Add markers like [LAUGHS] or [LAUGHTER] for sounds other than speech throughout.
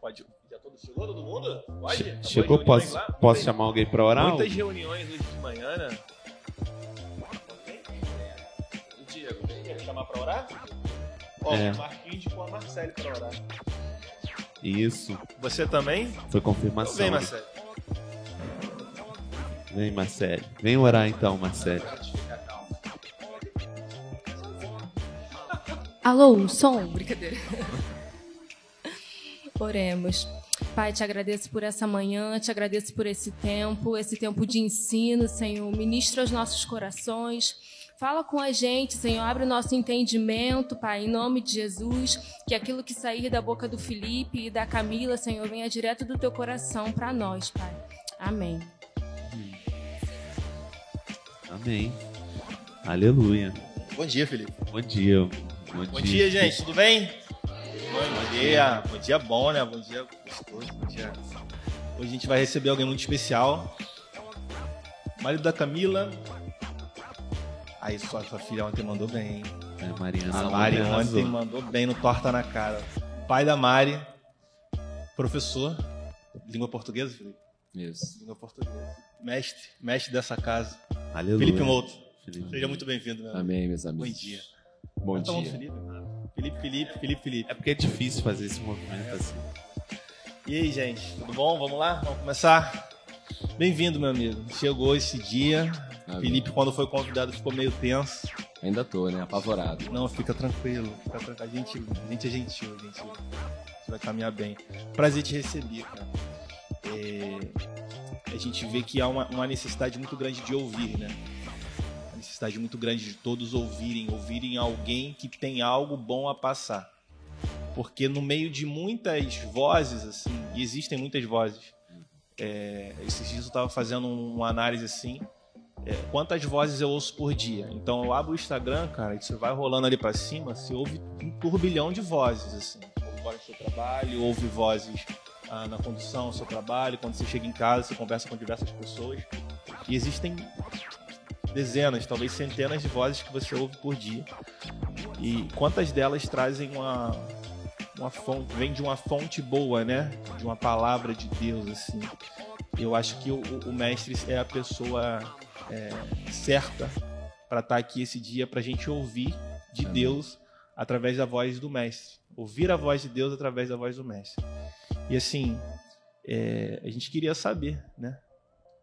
Pode. Já todo chegou todo mundo? Pode? Acabou Chegou, as posso, lá? posso chamar alguém pra orar? Muitas reuniões hoje de manhã, né? O Diego, quer chamar pra orar? Ó, É. o Marquinhos indicou a Marcele pra orar. Isso, Você também? foi Então confirmação. vem, Marcele. Vem, Marcelo. Vem orar então, Marcelo. Alô, som? Brincadeira. Oremos. Pai, te agradeço por essa manhã, te agradeço por esse tempo, esse tempo de ensino, Senhor. Ministra os nossos corações. Fala com a gente, Senhor. Abre o nosso entendimento, Pai, em nome de Jesus. Que aquilo que sair da boca do Felipe e da Camila, Senhor, venha direto do teu coração para nós, Pai. Amém. Amém. Aleluia. Bom dia, Felipe. Bom dia. Bom, Bom dia, gente. Tudo bem? Bom dia. Bom dia bom, né? Bom dia gostoso. Bom dia. Hoje a gente vai receber alguém muito especial. Marido da Camila. Aí sua, sua filha ontem mandou bem, hein? É, Mariana. A Mari arrasou. ontem mandou bem no Torta na Cara. Pai da Mari, professor, língua portuguesa, Felipe? Isso. Língua portuguesa. Mestre, mestre dessa casa. Aleluia. Felipe Mouto. Felipe. Seja muito bem-vindo, meu amigo. Amém, meus amigos. Bom dia. Bom Tá dia. Felipe? Felipe, Felipe, Felipe, Felipe. É porque é difícil fazer esse movimento assim. E aí, gente, tudo bom? Vamos lá? Vamos começar? Bem-vindo, meu amigo. Chegou esse dia. Amém. Felipe, quando foi convidado, ficou meio tenso. Ainda tô, né? Apavorado. Não, fica tranquilo. Fica tranquilo. A, gente, a gente é gentil, a gente, a gente vai caminhar bem. Prazer te receber, cara. É, a gente vê que há uma, uma necessidade muito grande de ouvir, né? Uma necessidade muito grande de todos ouvirem, ouvirem alguém que tem algo bom a passar. Porque no meio de muitas vozes, assim, e existem muitas vozes, é, esses dias eu estava fazendo um, uma análise assim, é, quantas vozes eu ouço por dia. Então eu abro o Instagram, cara, e você vai rolando ali pra cima, você ouve um turbilhão de vozes, assim. Ouve vozes do seu trabalho, ouve vozes ah, na condução do seu trabalho, quando você chega em casa, você conversa com diversas pessoas. E existem dezenas, talvez centenas de vozes que você ouve por dia. E quantas delas trazem uma, uma fonte, vem de uma fonte boa, né? De uma palavra de Deus, assim. Eu acho que o, o mestre é a pessoa é, certa para estar aqui esse dia para a gente ouvir de. Deus através da voz do mestre, ouvir a voz de Deus através da voz do mestre. E assim, é, a gente queria saber, né?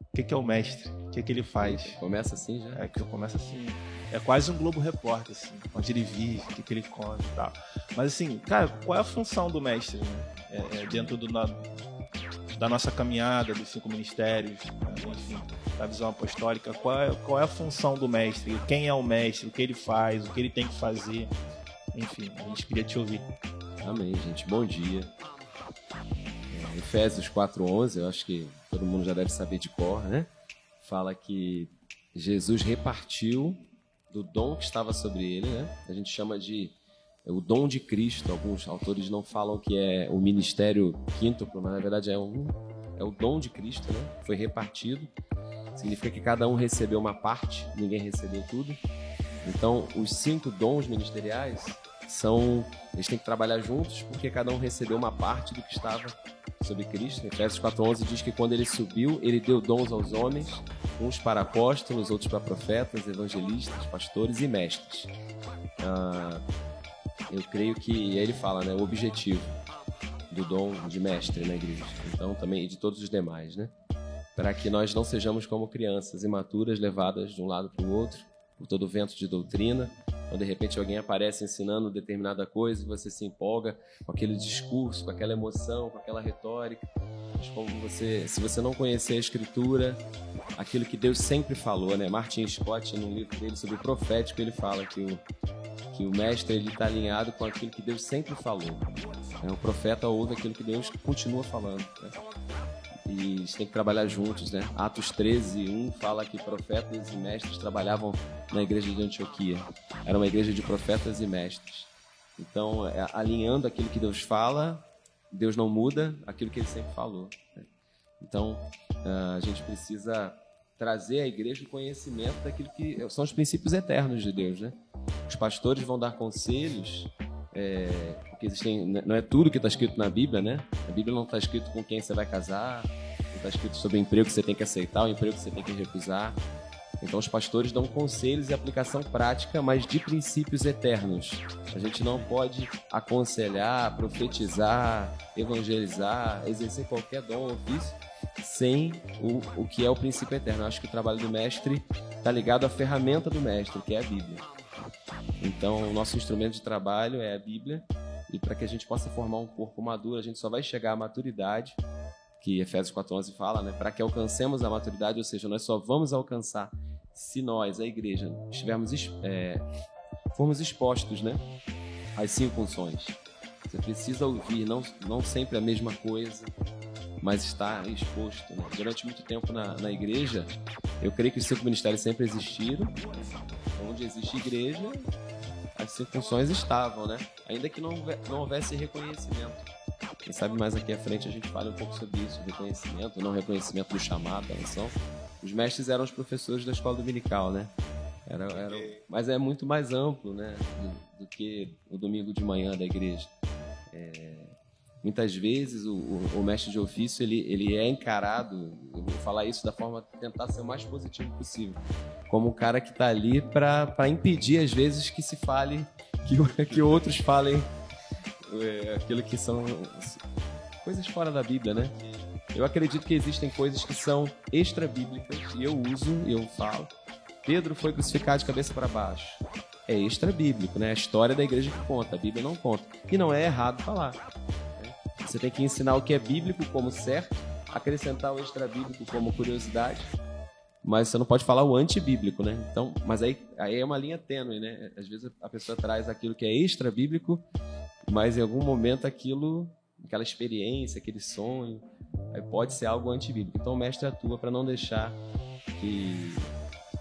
O que, que é o mestre? O que, que ele faz? Começa assim já? É que eu começo assim. É quase um Globo Repórter, assim, onde ele vive, o que, que ele conta e tal. Mas assim, cara, qual é a função do mestre, né? É, é dentro do, na- da nossa caminhada, dos cinco ministérios, né? enfim, da visão apostólica, qual é, qual é a função do mestre? Quem é o mestre? O que ele faz? O que ele tem que fazer? Enfim, a gente queria te ouvir. Amém, gente. Bom dia. Efésios 4.11, eu acho que todo mundo já deve saber de cor, né? Fala que Jesus repartiu do dom que estava sobre ele, né? A gente chama de é, o dom de Cristo. Alguns autores não falam que é o ministério quíntuplo, mas na verdade é um é o dom de Cristo, né? Foi repartido. Significa que cada um recebeu uma parte, ninguém recebeu tudo. Então, os cinco dons ministeriais são eles têm que trabalhar juntos porque cada um recebeu uma parte do que estava sobre Cristo. Efésios 4:11 diz que quando ele subiu, ele deu dons aos homens, uns para apóstolos, outros para profetas, evangelistas, pastores e mestres. Ah, eu creio que aí ele fala, né, o objetivo do dom de mestre na igreja. Então também e de todos os demais, né? Para que nós não sejamos como crianças imaturas levadas de um lado para o outro por todo o vento de doutrina, quando de repente alguém aparece ensinando determinada coisa e você se empolga com aquele discurso, com aquela emoção, com aquela retórica. Mas como você, se você não conhecer a escritura, aquilo que Deus sempre falou, né? Martin Scott, num livro dele sobre o profético, ele fala que o, que o mestre ele está alinhado com aquilo que Deus sempre falou. né? O profeta ouve aquilo que Deus continua falando. né? E têm que trabalhar juntos, né? Atos 13, 1 fala que profetas e mestres trabalhavam na igreja de Antioquia. Era uma igreja de profetas e mestres. Então, é, alinhando aquilo que Deus fala, Deus não muda aquilo que ele sempre falou. né? Então, ah, a gente precisa trazer à igreja o conhecimento daquilo que são os princípios eternos de Deus, né? Os pastores vão dar conselhos, é, porque existem, não é tudo que está escrito na Bíblia, né? A Bíblia não está escrito com quem você vai casar, não está escrito sobre o emprego que você tem que aceitar, o emprego que você tem que recusar. Então os pastores dão conselhos e aplicação prática, mas de princípios eternos. A gente não pode aconselhar, profetizar, evangelizar, exercer qualquer dom ou ofício sem o, o que é o princípio eterno. Eu acho que o trabalho do mestre está ligado à ferramenta do mestre, que é a Bíblia. Então, o nosso instrumento de trabalho é a Bíblia, e para que a gente possa formar um corpo maduro, a gente só vai chegar à maturidade, que Efésios 4:11 fala, né? Para que alcancemos a maturidade, ou seja, nós só vamos alcançar se nós, a igreja, estivermos é, formos expostos, né, às cinco funções. Você precisa ouvir não, não sempre a mesma coisa, mas estar exposto. Né? Durante muito tempo na, na igreja, eu creio que os cinco ministérios sempre existiram. Onde existe igreja, as funções estavam, né? Ainda que não, não houvesse reconhecimento. Quem sabe mais aqui à frente a gente fala um pouco sobre isso, reconhecimento, não reconhecimento do chamado, da missão. Os mestres eram os professores da escola dominical, né? Era, era, mas é muito mais amplo, né? Do, do que o domingo de manhã da igreja. É, muitas vezes o, o, o, mestre de ofício ele, ele é encarado, eu vou falar isso da forma tentar ser o mais positivo possível, como o cara que está ali para impedir às vezes que se fale, que, [LAUGHS] que outros falem é, aquilo que são coisas fora da Bíblia, né? Eu acredito que existem coisas que são extra-bíblicas e eu uso, eu falo. Pedro foi crucificado de cabeça para baixo. É extra-bíblico, né? A história da igreja que conta, a Bíblia não conta. E não é errado falar. Você tem que ensinar o que é bíblico como certo, acrescentar o extra-bíblico como curiosidade, mas você não pode falar o antibíblico, né? Então, mas aí, aí é uma linha tênue, né? Às vezes a pessoa traz aquilo que é extra-bíblico, mas em algum momento aquilo, aquela experiência, aquele sonho, pode ser algo antibíblico. Então o mestre atua para não deixar que,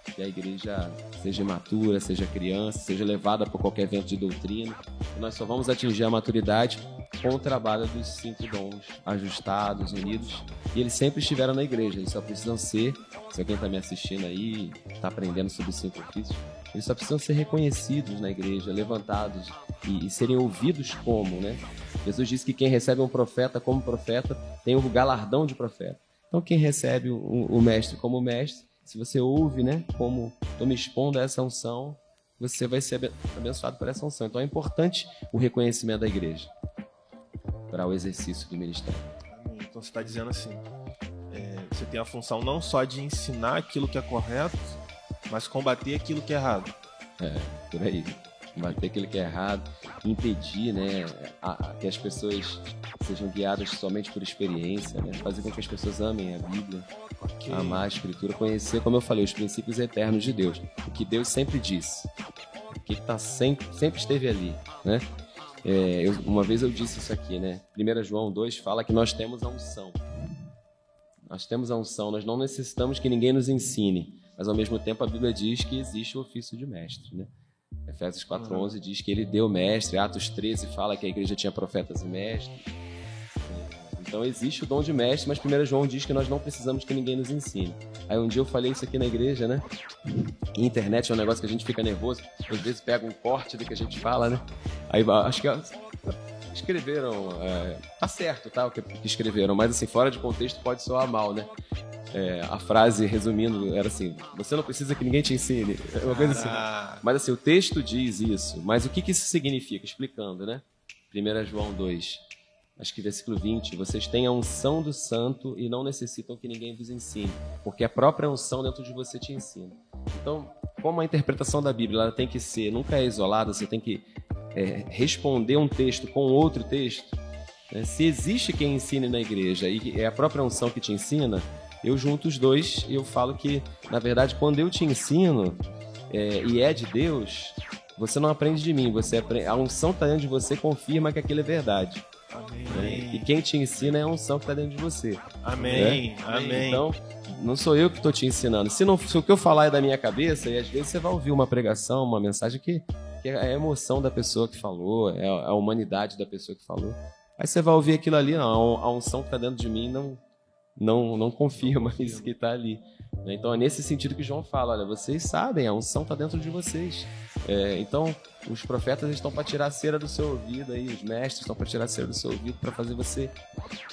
que, a igreja seja imatura, seja criança, seja levada por qualquer vento de doutrina. Nós só vamos atingir a maturidade com o trabalho dos cinco dons ajustados, unidos. E eles sempre estiveram na igreja, eles só precisam ser, se alguém está me assistindo aí, está aprendendo sobre os cinco ofícios, eles só precisam ser reconhecidos na igreja, levantados e, e serem ouvidos como, né? Jesus disse que quem recebe um profeta como profeta tem o galardão de profeta. Então, quem recebe o, o mestre como mestre, se você ouve, né, como estou me expondo a essa unção, você vai ser abençoado por essa unção. Então, é importante o reconhecimento da igreja para o exercício do ministério. Então, você está dizendo assim: é, você tem a função não só de ensinar aquilo que é correto, mas combater aquilo que é errado. É, por aí combater aquilo que é errado, impedir né, a, a, que as pessoas sejam guiadas somente por experiência, né, fazer com que as pessoas amem a Bíblia, okay. amar a Escritura, conhecer, como eu falei, os princípios eternos de Deus, o que Deus sempre disse, o que tá sempre, sempre esteve ali, né? É, eu, uma vez eu disse isso aqui, né? 1 João 2 fala que nós temos a unção. Nós temos a unção, nós não necessitamos que ninguém nos ensine, mas ao mesmo tempo a Bíblia diz que existe o ofício de mestre, né? Efésios 4:11 uhum. diz que ele deu mestre, Atos 13 fala que a igreja tinha profetas e mestres. Então existe o dom de mestre, mas 1 João diz que nós não precisamos que ninguém nos ensine. Aí um dia eu falei isso aqui na igreja, né? internet é um negócio que a gente fica nervoso, às vezes pega um corte do que a gente fala, né? Aí acho que escreveram, é, tá certo, tá? O que escreveram, mas assim, fora de contexto pode soar mal, né? É, a frase, resumindo, era assim: você não precisa que ninguém te ensine. É uma coisa assim. Mas assim, o texto diz isso. Mas o que, que isso significa? Explicando, né? 1 João 2, acho que versículo 20: Vocês têm a unção do santo e não necessitam que ninguém vos ensine, porque a própria unção dentro de você te ensina. Então, como a interpretação da Bíblia ela tem que ser, nunca é isolada, você tem que é, responder um texto com outro texto. Né? Se existe quem ensine na igreja e é a própria unção que te ensina, eu junto os dois e eu falo que, na verdade, quando eu te ensino é, e é de Deus, você não aprende de mim, você aprende, a unção que está dentro de você confirma que aquilo é verdade. Amém. Né? E quem te ensina é a unção que está dentro de você. Amém. Né? Amém. Então, não sou eu que estou te ensinando. Se, não, se o que eu falar é da minha cabeça, e às vezes você vai ouvir uma pregação, uma mensagem que, que é a emoção da pessoa que falou, é a humanidade da pessoa que falou. Aí você vai ouvir aquilo ali, não, a unção que está dentro de mim não, não, não confirma isso que está ali. Né? Então é nesse sentido que João fala: olha, vocês sabem, a unção está dentro de vocês. É, então os profetas estão para tirar a cera do seu ouvido, aí, os mestres estão para tirar a cera do seu ouvido para fazer você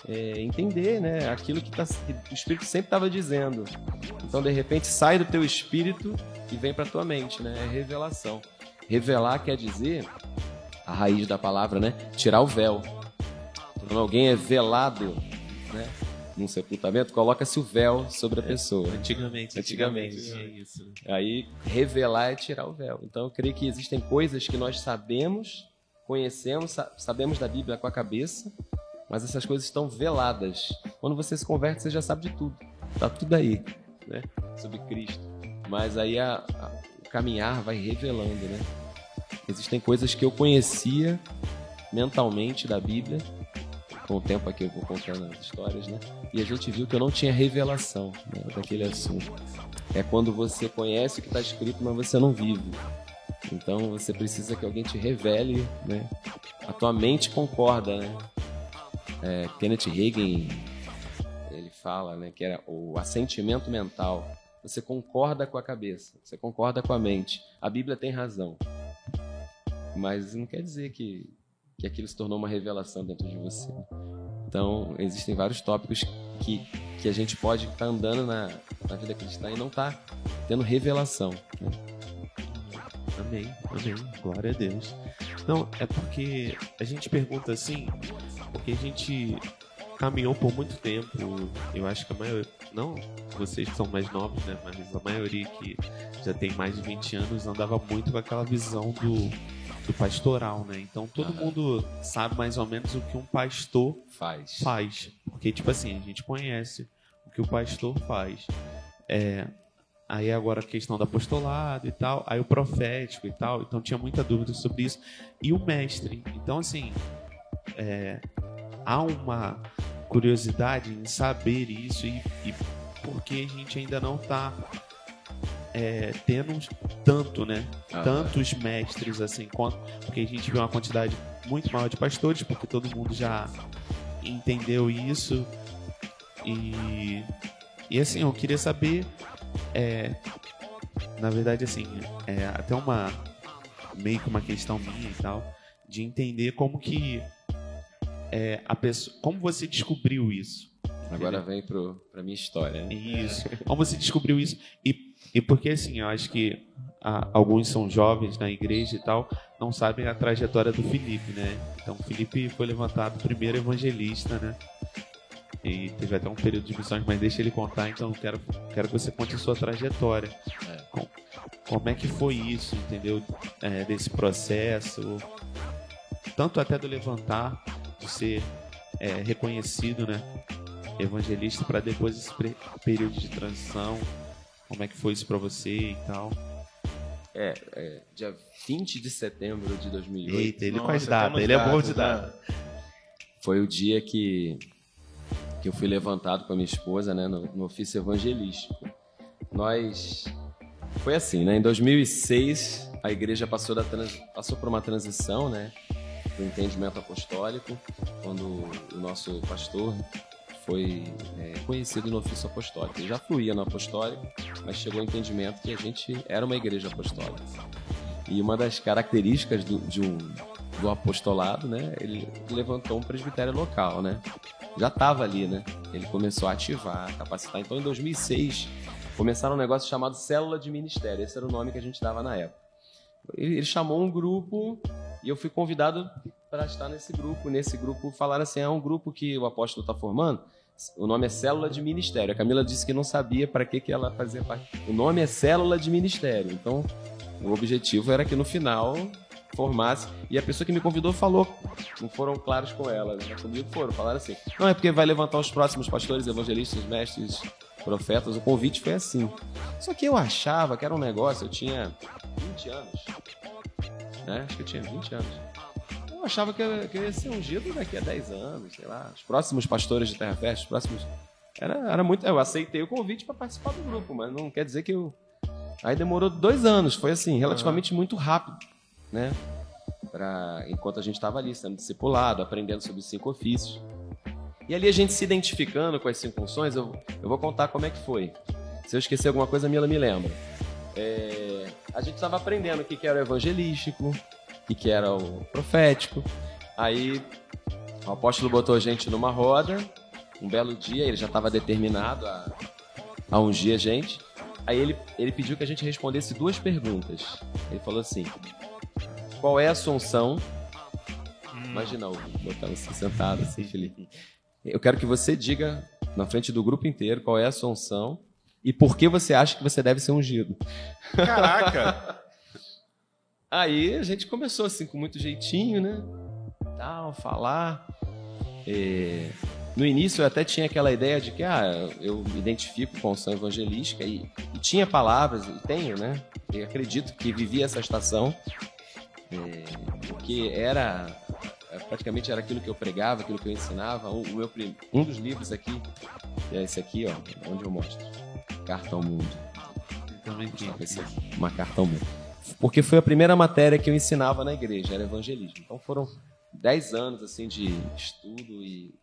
é, entender né, aquilo que, tá, que o Espírito sempre estava dizendo. Então de repente sai do teu espírito e vem para tua mente, né? É revelação. Revelar quer dizer a raiz da palavra, né? Tirar o véu. Quando alguém é velado, né? Num sepultamento, coloca-se o véu sobre a É, pessoa. Antigamente, Antigamente. antigamente tinha isso. Aí, revelar é tirar o véu. Então, eu creio que existem coisas que nós sabemos, conhecemos, sa- sabemos da Bíblia com a cabeça, mas essas coisas estão veladas. Quando você se converte, você já sabe de tudo. Tá tudo aí, né? Sobre Cristo. Mas aí a- a- o caminhar vai revelando, né? Existem coisas que eu conhecia mentalmente da Bíblia. Com o tempo aqui eu vou contando as histórias, né? E a gente viu que eu não tinha revelação né, daquele assunto. É quando você conhece o que está escrito, mas você não vive. Então você precisa que alguém te revele, né? A tua mente concorda, né? É, Kenneth Hagin, ele fala, né, que era o assentimento mental. Você concorda com a cabeça, você concorda com a mente. A Bíblia tem razão. Mas não quer dizer que, que aquilo se tornou uma revelação dentro de você. Então, existem vários tópicos que, que a gente pode estar andando na, na vida cristã e não tá tendo revelação. né? Amém, amém. Glória a Deus. Não, é porque a gente pergunta assim, porque a gente caminhou por muito tempo. Eu acho que a maioria, não vocês são mais novos, né? Mas a maioria que já tem mais de 20 anos andava muito com aquela visão do, do pastoral, né? Então todo Aham. mundo sabe mais ou menos o que um pastor Faz. faz. Porque, tipo assim, a gente conhece o que o pastor faz. É, aí agora a questão do apostolado e tal, aí o profético e tal, então tinha muita dúvida sobre isso. E o mestre. Então, assim, é, há uma curiosidade em saber isso e, e porque a gente ainda não está tendo tanto, né? Aham. Tantos mestres assim, quanto, porque a gente vê uma quantidade muito maior de pastores, porque todo mundo já entendeu isso. E, e assim, eu queria saber, é, na verdade, assim, é até uma meio que uma questão minha e tal, de entender como que é, a pessoa, como você descobriu isso? Agora vem pro, pra minha história. Né? Isso. Como você descobriu isso? E, e porque, assim, eu acho que ah, alguns são jovens na igreja e tal, não sabem a trajetória do Felipe, né? Então, o Felipe foi levantado primeiro evangelista, né? E teve até um período de missões, mas deixa ele contar, então quero, quero que você conte a sua trajetória. É. Com- como é que foi isso, entendeu? É, desse processo, tanto até do levantar, de ser é, reconhecido, né? Evangelista, para depois esse período de transição. Como é que foi isso para você e tal? É, é, dia 20 de setembro de 2008 Eita, ele Nossa, datas, temos ele é bom de né? data. foi o dia que, que eu fui levantado com a minha esposa né, no, no ofício evangelístico. Nós. Foi assim, né? Em 2006, a igreja passou, da trans- passou por uma transição, né? Do entendimento apostólico, quando o nosso pastor foi é, conhecido no ofício apostólico. Ele já fluía no apostólico, mas chegou ao entendimento que a gente era uma igreja apostólica. E uma das características do, de um, do apostolado, né? Ele levantou um presbitério local, né? Já estava ali, né? Ele começou a ativar, capacitar. Então, em 2006, começaram um negócio chamado Célula de Ministério. Esse era o nome que a gente dava na época. Ele, ele chamou um grupo e eu fui convidado para estar nesse grupo. Nesse grupo, falaram assim: é um grupo que o apóstolo está formando. O nome é Célula de Ministério. A Camila disse que não sabia para que, que ela fazia parte. O nome é Célula de Ministério. Então, o objetivo era que no final formasse. E a pessoa que me convidou falou, não foram claros com ela, né? comigo foram, falaram assim: não, é porque vai levantar os próximos pastores, evangelistas, mestres, profetas. O convite foi assim. Só que eu achava que era um negócio, eu tinha 20 anos, né? Acho que eu tinha 20 anos. Achava que eu, que eu ia ser ungido daqui a 10 anos, sei lá. Os próximos pastores de Terra Festa, os próximos. Era, era muito. Eu aceitei o convite para participar do grupo, mas não quer dizer que eu. Aí demorou dois anos, foi assim, relativamente muito rápido, né? Pra, enquanto a gente estava ali sendo discipulado, aprendendo sobre os cinco ofícios. E ali a gente se identificando com as cinco funções, eu, eu vou contar como é que foi. Se eu esquecer alguma coisa, a Mila me lembra. É, a gente estava aprendendo o que, que era o evangelístico, o que, era o profético. Aí o apóstolo botou a gente numa roda, um belo dia, ele já estava determinado a, a ungir a gente. Aí ele, ele pediu que a gente respondesse duas perguntas. Ele falou assim: Qual é a sua unção? Imagina o botando assim, sentado assim, Felipe. Eu quero que você diga na frente do grupo inteiro qual é a sua unção e por que você acha que você deve ser ungido. Caraca! [LAUGHS] Aí a gente começou assim com muito jeitinho, né? Tal, falar. É... No início eu até tinha aquela ideia de que ah, eu me identifico com a unção evangelística e, e tinha palavras, e tenho, né? E acredito que vivi essa estação, é... porque era é, praticamente era aquilo que eu pregava, aquilo que eu ensinava. O, meu, um dos livros aqui, é esse aqui, ó, onde eu mostro. Carta ao Mundo. Também esse aqui, uma carta ao mundo. Porque foi a primeira matéria que eu ensinava na igreja, era evangelismo. Então foram 10 anos assim de estudo e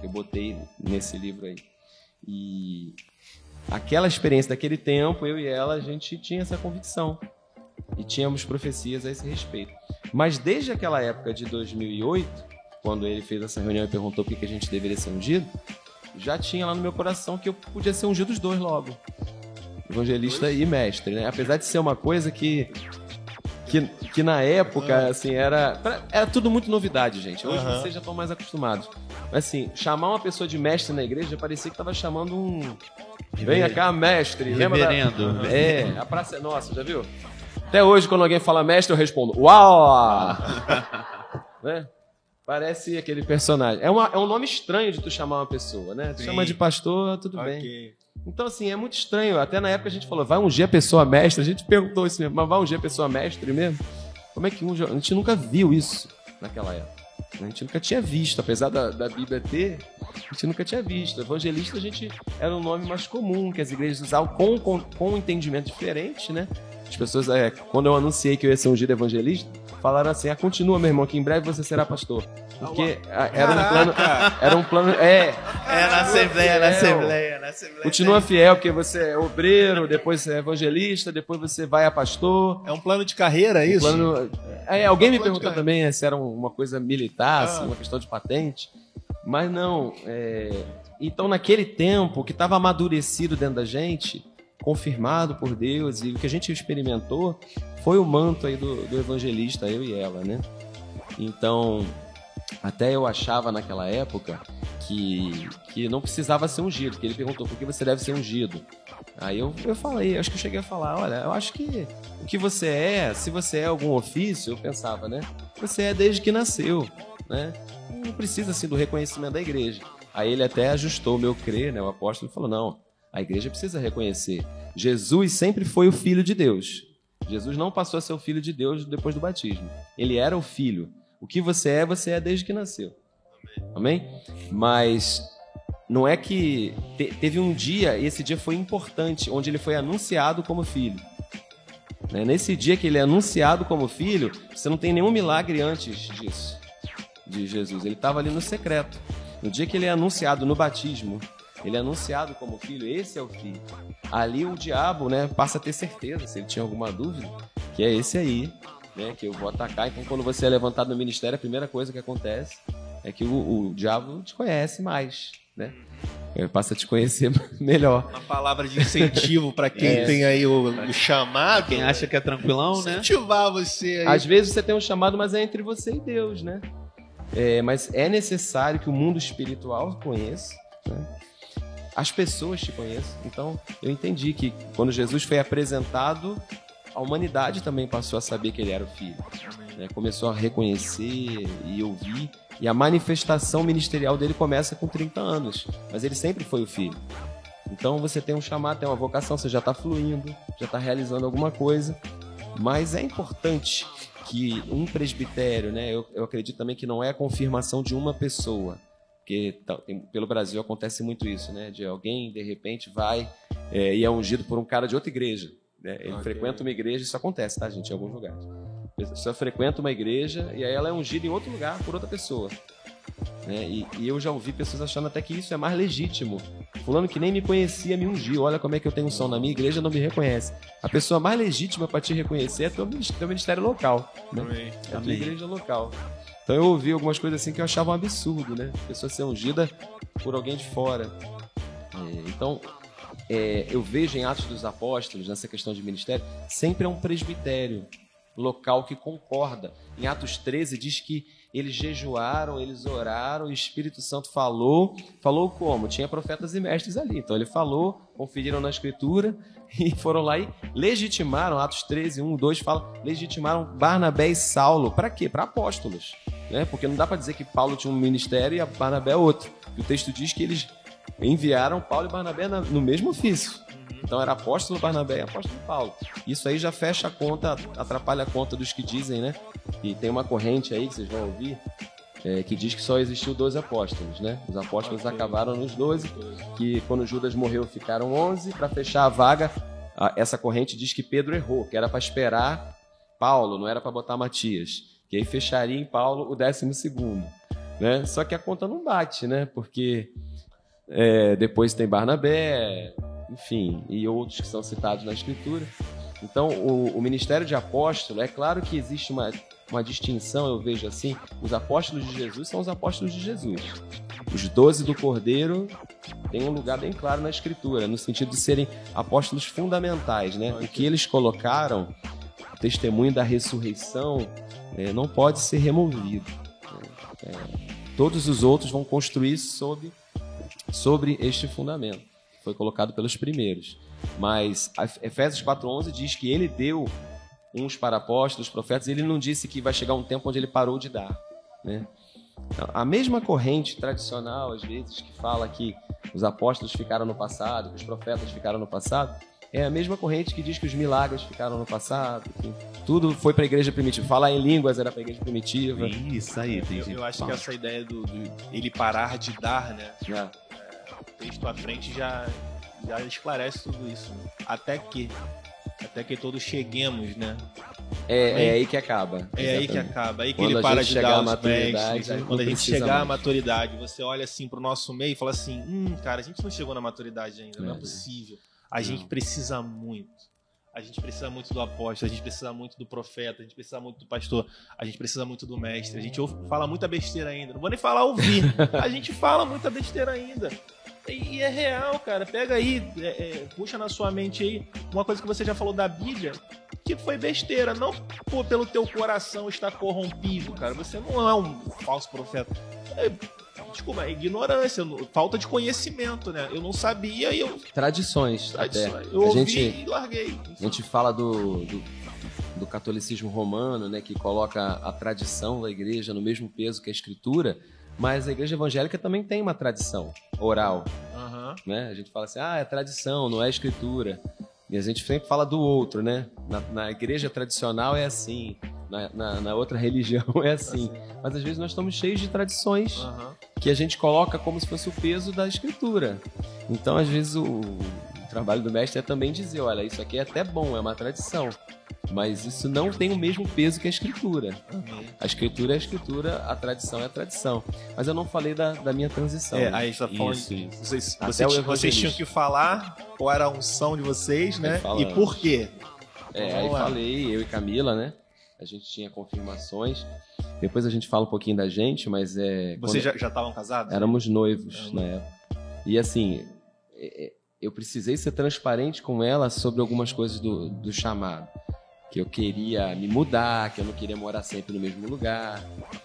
que eu botei nesse livro aí. E aquela experiência daquele tempo, eu e ela, a gente tinha essa convicção e tínhamos profecias a esse respeito. Mas desde aquela época de 2008, quando ele fez essa reunião e perguntou por que a gente deveria ser ungido, já tinha lá no meu coração que eu podia ser ungido os dois logo. Evangelista e mestre, né? Apesar de ser uma coisa que que, que na época, assim, era. Era tudo muito novidade, gente. Hoje uhum. vocês já estão mais acostumados. Mas assim, chamar uma pessoa de mestre na igreja parecia que estava chamando um. Venha cá, mestre. Reverendo. Lembra da... É, a praça é nossa, já viu? Até hoje, quando alguém fala mestre, eu respondo, uau! [LAUGHS] né? Parece aquele personagem. É, uma, é um nome estranho de tu chamar uma pessoa, né? Tu Sim. chama de pastor, tudo okay. bem. Então, assim, é muito estranho. Até na época a gente falou, vai ungir a pessoa mestre? A gente [LAUGHS] perguntou isso mesmo, mas vai ungir a pessoa mestre mesmo? Como é que unge? A gente nunca viu isso naquela época. A gente nunca tinha visto, apesar da, da Bíblia ter, a gente nunca tinha visto. Evangelista a gente era um nome mais comum que as igrejas usavam com, com, com um entendimento diferente, né? As pessoas, é, quando eu anunciei que eu ia ser ungido evangelista, falaram assim: ah, continua, meu irmão, que em breve você será pastor. Porque era um plano. Era um plano. É. É na Assembleia, na Assembleia, na Assembleia. Continua fiel, porque você é obreiro, depois você é evangelista, depois você vai a pastor. É um plano de carreira, é isso? Um plano... É, alguém me perguntou também se era uma coisa militar, ah. assim, uma questão de patente. Mas não. É... Então, naquele tempo que estava amadurecido dentro da gente, confirmado por Deus e o que a gente experimentou foi o manto aí do, do evangelista, eu e ela, né? Então, até eu achava naquela época que, que não precisava ser ungido, que ele perguntou por que você deve ser ungido. Aí eu, eu falei, acho que eu cheguei a falar, olha, eu acho que o que você é, se você é algum ofício, eu pensava, né? Você é desde que nasceu, né? Não precisa assim do reconhecimento da igreja. Aí ele até ajustou o meu crer, né? O apóstolo falou, não, a igreja precisa reconhecer. Jesus sempre foi o Filho de Deus. Jesus não passou a ser o Filho de Deus depois do batismo. Ele era o Filho. O que você é, você é desde que nasceu. Amém? Mas não é que te, teve um dia, e esse dia foi importante, onde ele foi anunciado como filho. Né? Nesse dia que ele é anunciado como filho, você não tem nenhum milagre antes disso, de Jesus. Ele estava ali no secreto. No dia que ele é anunciado no batismo, ele é anunciado como filho, esse é o filho. Ali o diabo, né, passa a ter certeza, se ele tinha alguma dúvida, que é esse aí, né, que eu vou atacar. Então, quando você é levantado no ministério, a primeira coisa que acontece é que o, o diabo te conhece mais, né? Ele passa a te conhecer [LAUGHS] melhor. Uma palavra de incentivo para quem é. tem aí o, o, chamado. Quem acha que é tranquilão, né? Incentivar você. Aí. Às vezes você tem um chamado, mas é entre você e Deus, né? É, mas é necessário que o mundo espiritual conheça, né? as pessoas te conheçam. Então, eu entendi que quando Jesus foi apresentado, a humanidade também passou a saber que ele era o Filho. Né? Começou a reconhecer e ouvir. E a manifestação ministerial dele começa com 30 anos. Mas ele sempre foi o Filho. Então você tem um chamado, tem uma vocação, você já está fluindo, já está realizando alguma coisa. Mas é importante que um presbitério, né? Eu, eu acredito também que não é a confirmação de uma pessoa porque tem, pelo Brasil acontece muito isso, né? De alguém, de repente, vai é, e é ungido por um cara de outra igreja. Né? Ele okay. frequenta uma igreja, isso acontece, tá, gente? Em alguns lugares. A pessoa frequenta uma igreja e aí ela é ungida em outro lugar por outra pessoa. Né? E, e, eu já ouvi pessoas achando até que isso é mais legítimo. Fulano que nem me conhecia me ungiu. Olha como é que eu tenho um som na minha igreja não me reconhece. A pessoa mais legítima para te reconhecer é teu ministério, ministério local. Né? Amém. É a tua igreja local. Então eu ouvi algumas coisas assim que eu achava um absurdo, né? A pessoa ser ungida por alguém de fora. É, então, é, eu vejo em Atos dos Apóstolos, nessa questão de ministério, sempre é um presbitério local que concorda. Em Atos 13 diz que eles jejuaram, eles oraram, o Espírito Santo falou. Falou como? Tinha profetas e mestres ali. Então ele falou, conferiram na escritura [LAUGHS] e foram lá e legitimaram, Atos 13, 1, 2 fala, legitimaram Barnabé e Saulo. Para quê? Para apóstolos. Né? Porque não dá para dizer que Paulo tinha um ministério e Barnabé outro. E o texto diz que eles enviaram Paulo e Barnabé no mesmo ofício. Então era apóstolo Barnabé e apóstolo Paulo. Isso aí já fecha a conta, atrapalha a conta dos que dizem, né? E tem uma corrente aí que vocês vão ouvir, é, que diz que só existiu 12 apóstolos, né? Os apóstolos acabaram nos 12, que quando Judas morreu ficaram 11. Para fechar a vaga, essa corrente diz que Pedro errou, que era para esperar Paulo, não era para botar Matias. Que aí fecharia em Paulo o décimo segundo. Né? Só que a conta não bate, né? Porque é, depois tem Barnabé, enfim, e outros que são citados na Escritura. Então, o, o, ministério de apóstolo, é claro que existe uma, uma distinção, eu vejo assim: os apóstolos de Jesus são os apóstolos de Jesus. Os doze do Cordeiro têm um lugar bem claro na Escritura, no sentido de serem apóstolos fundamentais, né? O que eles colocaram, o testemunho da ressurreição, é, não pode ser removido. É, todos os outros vão construir sobre, sobre este fundamento foi colocado pelos primeiros. Mas Efésios 4:11 diz que ele deu uns para apóstolos, profetas, e ele não disse que vai chegar um tempo onde ele parou de dar, né? A mesma corrente tradicional, às vezes, que fala que os apóstolos ficaram no passado, que os profetas ficaram no passado, é a mesma corrente que diz que os milagres ficaram no passado, que tudo foi para a igreja primitiva. Falar em línguas era para a igreja primitiva. Isso aí, tem Eu, eu acho que essa ideia do, do, ele parar de dar, né? É texto à frente já, já esclarece tudo isso. Até que. Até que todos cheguemos, né? É, é aí que acaba. É exatamente. aí que acaba. Aí que quando ele para de dar os mestres. Quando a gente chegar mais. à maturidade, você olha assim pro nosso meio e fala assim: hum, cara, a gente não chegou na maturidade ainda, não é, é possível. A não. gente precisa muito. A gente precisa muito do apóstolo, a gente precisa muito do profeta, a gente precisa muito do pastor, a gente precisa muito do mestre. A gente ouve, fala muita besteira ainda. Não vou nem falar ouvir. [LAUGHS] A gente fala muita besteira ainda. E é real, cara. Pega aí, é, é, puxa na sua mente aí uma coisa que você já falou da Bíblia, que foi besteira. Não pô, pelo teu coração estar corrompido, cara. Você não é um falso profeta. É, desculpa, é ignorância, falta de conhecimento, né? Eu não sabia e eu. Tradições. Tradições. Até. Eu a ouvi gente, e larguei. A gente fala do, do, do catolicismo romano, né? Que coloca a tradição da igreja no mesmo peso que a escritura. Mas a igreja evangélica também tem uma tradição oral. Uhum. Né? A gente fala assim, ah, é tradição, não é escritura. E a gente sempre fala do outro, né? Na, na igreja tradicional é assim, na, na, na, outra [LAUGHS] religião é assim. Mas às vezes nós estamos cheios de tradições uhum. que a gente coloca como se fosse o peso da escritura. Então, às vezes, o, o trabalho do mestre é também dizer: olha, isso aqui é até bom, é uma tradição. Mas isso não tem o mesmo peso que a escritura. Uhum. A escritura é a escritura, a tradição é a tradição. Mas eu não falei da, da minha transição. É, né? aí está falando. Isso, isso. Vocês, vocês, vocês, tinham que falar qual era a unção de vocês, né? E por quê? É, aí falei, eu e Camila, né? A gente tinha confirmações. Depois a gente fala um pouquinho da gente, mas é. Vocês já estavam casados? Éramos noivos na época. E assim, é, é, eu precisei ser transparente com ela sobre algumas coisas do, do chamado que eu queria me mudar, que eu não queria morar sempre no mesmo lugar,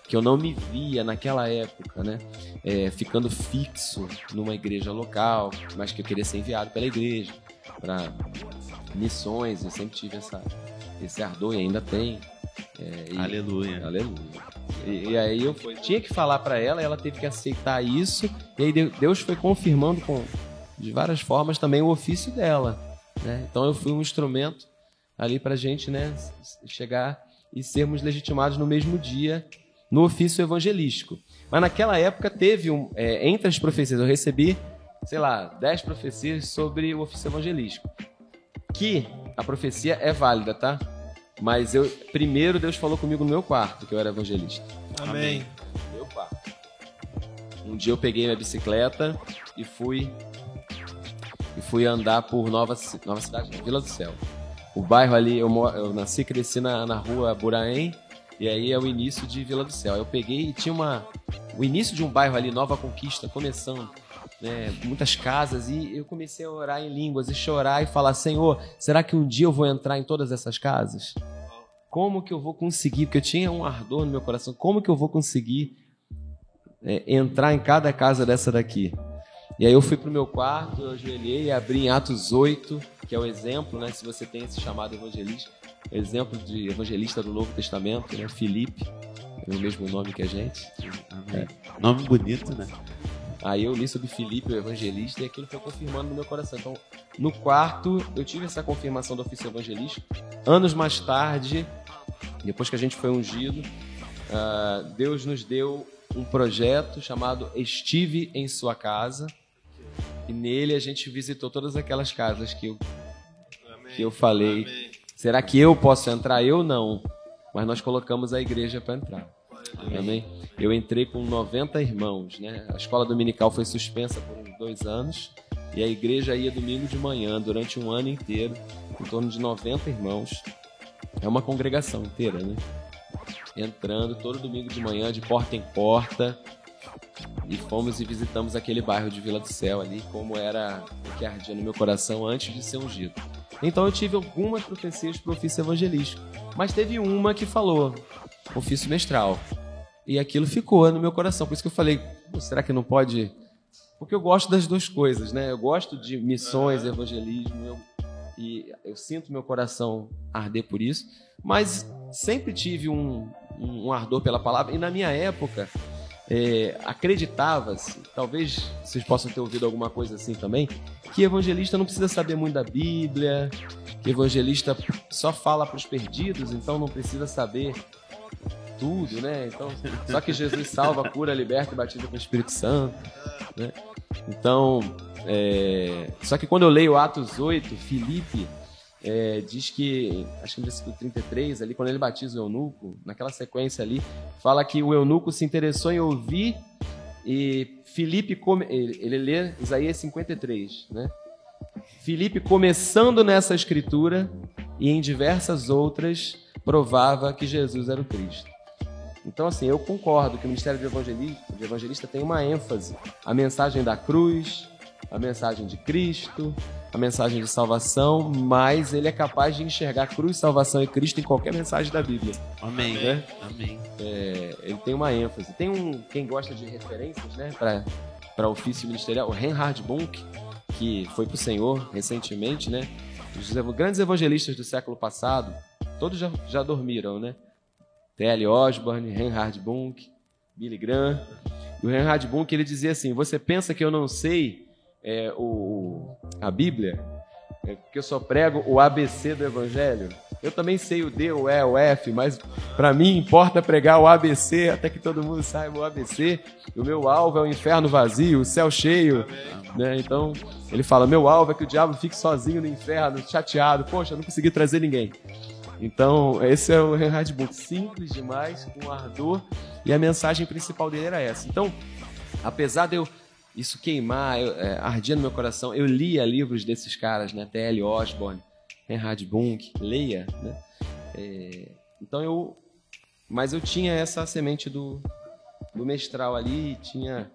que eu não me via naquela época, né, é, ficando fixo numa igreja local, mas que eu queria ser enviado pela igreja para missões. Eu sempre tive essa, esse ardor e ainda tem. É, e, aleluia. Aleluia. E, e, aí eu tinha que falar para ela, e ela teve que aceitar isso. E aí Deus foi confirmando com de várias formas também o ofício dela. Né? Então eu fui um instrumento ali para a gente né, chegar e sermos legitimados no mesmo dia no ofício evangelístico. Mas naquela época teve, um, é, entre as profecias, eu recebi, sei lá, dez profecias sobre o ofício evangelístico. Que a profecia é válida, tá? Mas eu primeiro Deus falou comigo no meu quarto, que eu era evangelista. Amém. Meu quarto. um dia eu peguei minha bicicleta e fui e fui andar por Nova, Nova Cidade, Vila do Céu. O bairro ali, eu, eu nasci e cresci na, na rua Buraém, e aí é o início de Vila do Céu. Eu peguei e tinha uma. O início de um bairro ali, Nova Conquista, começando. Né, muitas casas, e eu comecei a orar em línguas e chorar e falar: Senhor, será que um dia eu vou entrar em todas essas casas? Como que eu vou conseguir? Porque eu tinha um ardor no meu coração: como que eu vou conseguir é, entrar em cada casa dessa daqui? E aí eu fui pro meu quarto, eu ajoelhei e abri em Atos 8, que é o exemplo, né? Se você tem esse chamado evangelista, exemplo de evangelista do Novo Testamento, né? Filipe, é o mesmo nome que a gente. É. Nome bonito, né? Aí eu li sobre Filipe, o evangelista, e aquilo foi confirmando no meu coração. Então, no quarto, eu tive essa confirmação do ofício evangelista. Anos mais tarde, depois que a gente foi ungido, uh, Deus nos deu um projeto chamado Estive em Sua Casa, e nele a gente visitou todas aquelas casas que eu, Amém. que eu falei. Amém. Será que eu posso entrar? Eu não. Mas nós colocamos a igreja para entrar. Amém. Amém. Eu entrei com 90 irmãos. Né? A escola dominical foi suspensa por uns dois anos. E a igreja ia domingo de manhã, durante um ano inteiro, em torno de 90 irmãos. É uma congregação inteira, né? Entrando todo domingo de manhã, de porta em porta, e fomos e visitamos aquele bairro de Vila do Céu ali, como era o que ardia no meu coração antes de ser ungido. Então eu tive algumas profecias para o ofício evangelístico, mas teve uma que falou, ofício mestral. E aquilo ficou no meu coração, por isso que eu falei, será que não pode? Porque eu gosto das duas coisas, né? Eu gosto de missões, evangelismo, eu, e eu sinto meu coração arder por isso, mas sempre tive um, um, um ardor pela palavra, e na minha época é, acreditava-se, talvez vocês possam ter ouvido alguma coisa assim também, que evangelista não precisa saber muito da Bíblia, que evangelista só fala para os perdidos, então não precisa saber tudo, né? Então, só que Jesus salva, cura, liberta e batiza com o Espírito Santo, né? Então, é... só que quando eu leio Atos 8, Filipe é, diz que, acho que no versículo 33, ali, quando ele batiza o eunuco, naquela sequência ali, fala que o eunuco se interessou em ouvir e Filipe, come, ele, ele lê Isaías 53, né? Filipe, começando nessa escritura e em diversas outras, provava que Jesus era o Cristo. Então, assim, eu concordo que o ministério de evangelista, de evangelista tem uma ênfase. A mensagem da cruz, a mensagem de Cristo, a mensagem de salvação, mas ele é capaz de enxergar cruz, salvação e Cristo em qualquer mensagem da Bíblia. Amém. Né? Amém. É, ele tem uma ênfase. Tem um, quem gosta de referências, né, para ofício ministerial, o Reinhard Bunk, que foi para o Senhor recentemente, né? Os grandes evangelistas do século passado, todos já, já dormiram, né? T.L. Osborne, Reinhard Bunk, Billy Graham. E o Reinhard Bunk ele dizia assim: Você pensa que eu não sei é, o, a Bíblia, é, porque eu só prego o ABC do Evangelho. Eu também sei o D, o E, o F, mas para mim importa pregar o ABC até que todo mundo saiba o ABC. O meu alvo é o inferno vazio, o céu cheio. Né? Então, ele fala: meu alvo é que o diabo fique sozinho no inferno, chateado. Poxa, não consegui trazer ninguém. Então, esse é o Reinhard Book. Simples demais, com ardor. E a mensagem principal dele era essa. Então, apesar de eu isso queimar, eu, é, ardia no meu coração. Eu lia livros desses caras, né? T.L. Osborne, Reinhard Bunk, leia, né? É, então eu, mas eu tinha essa semente do, do mestral ali, tinha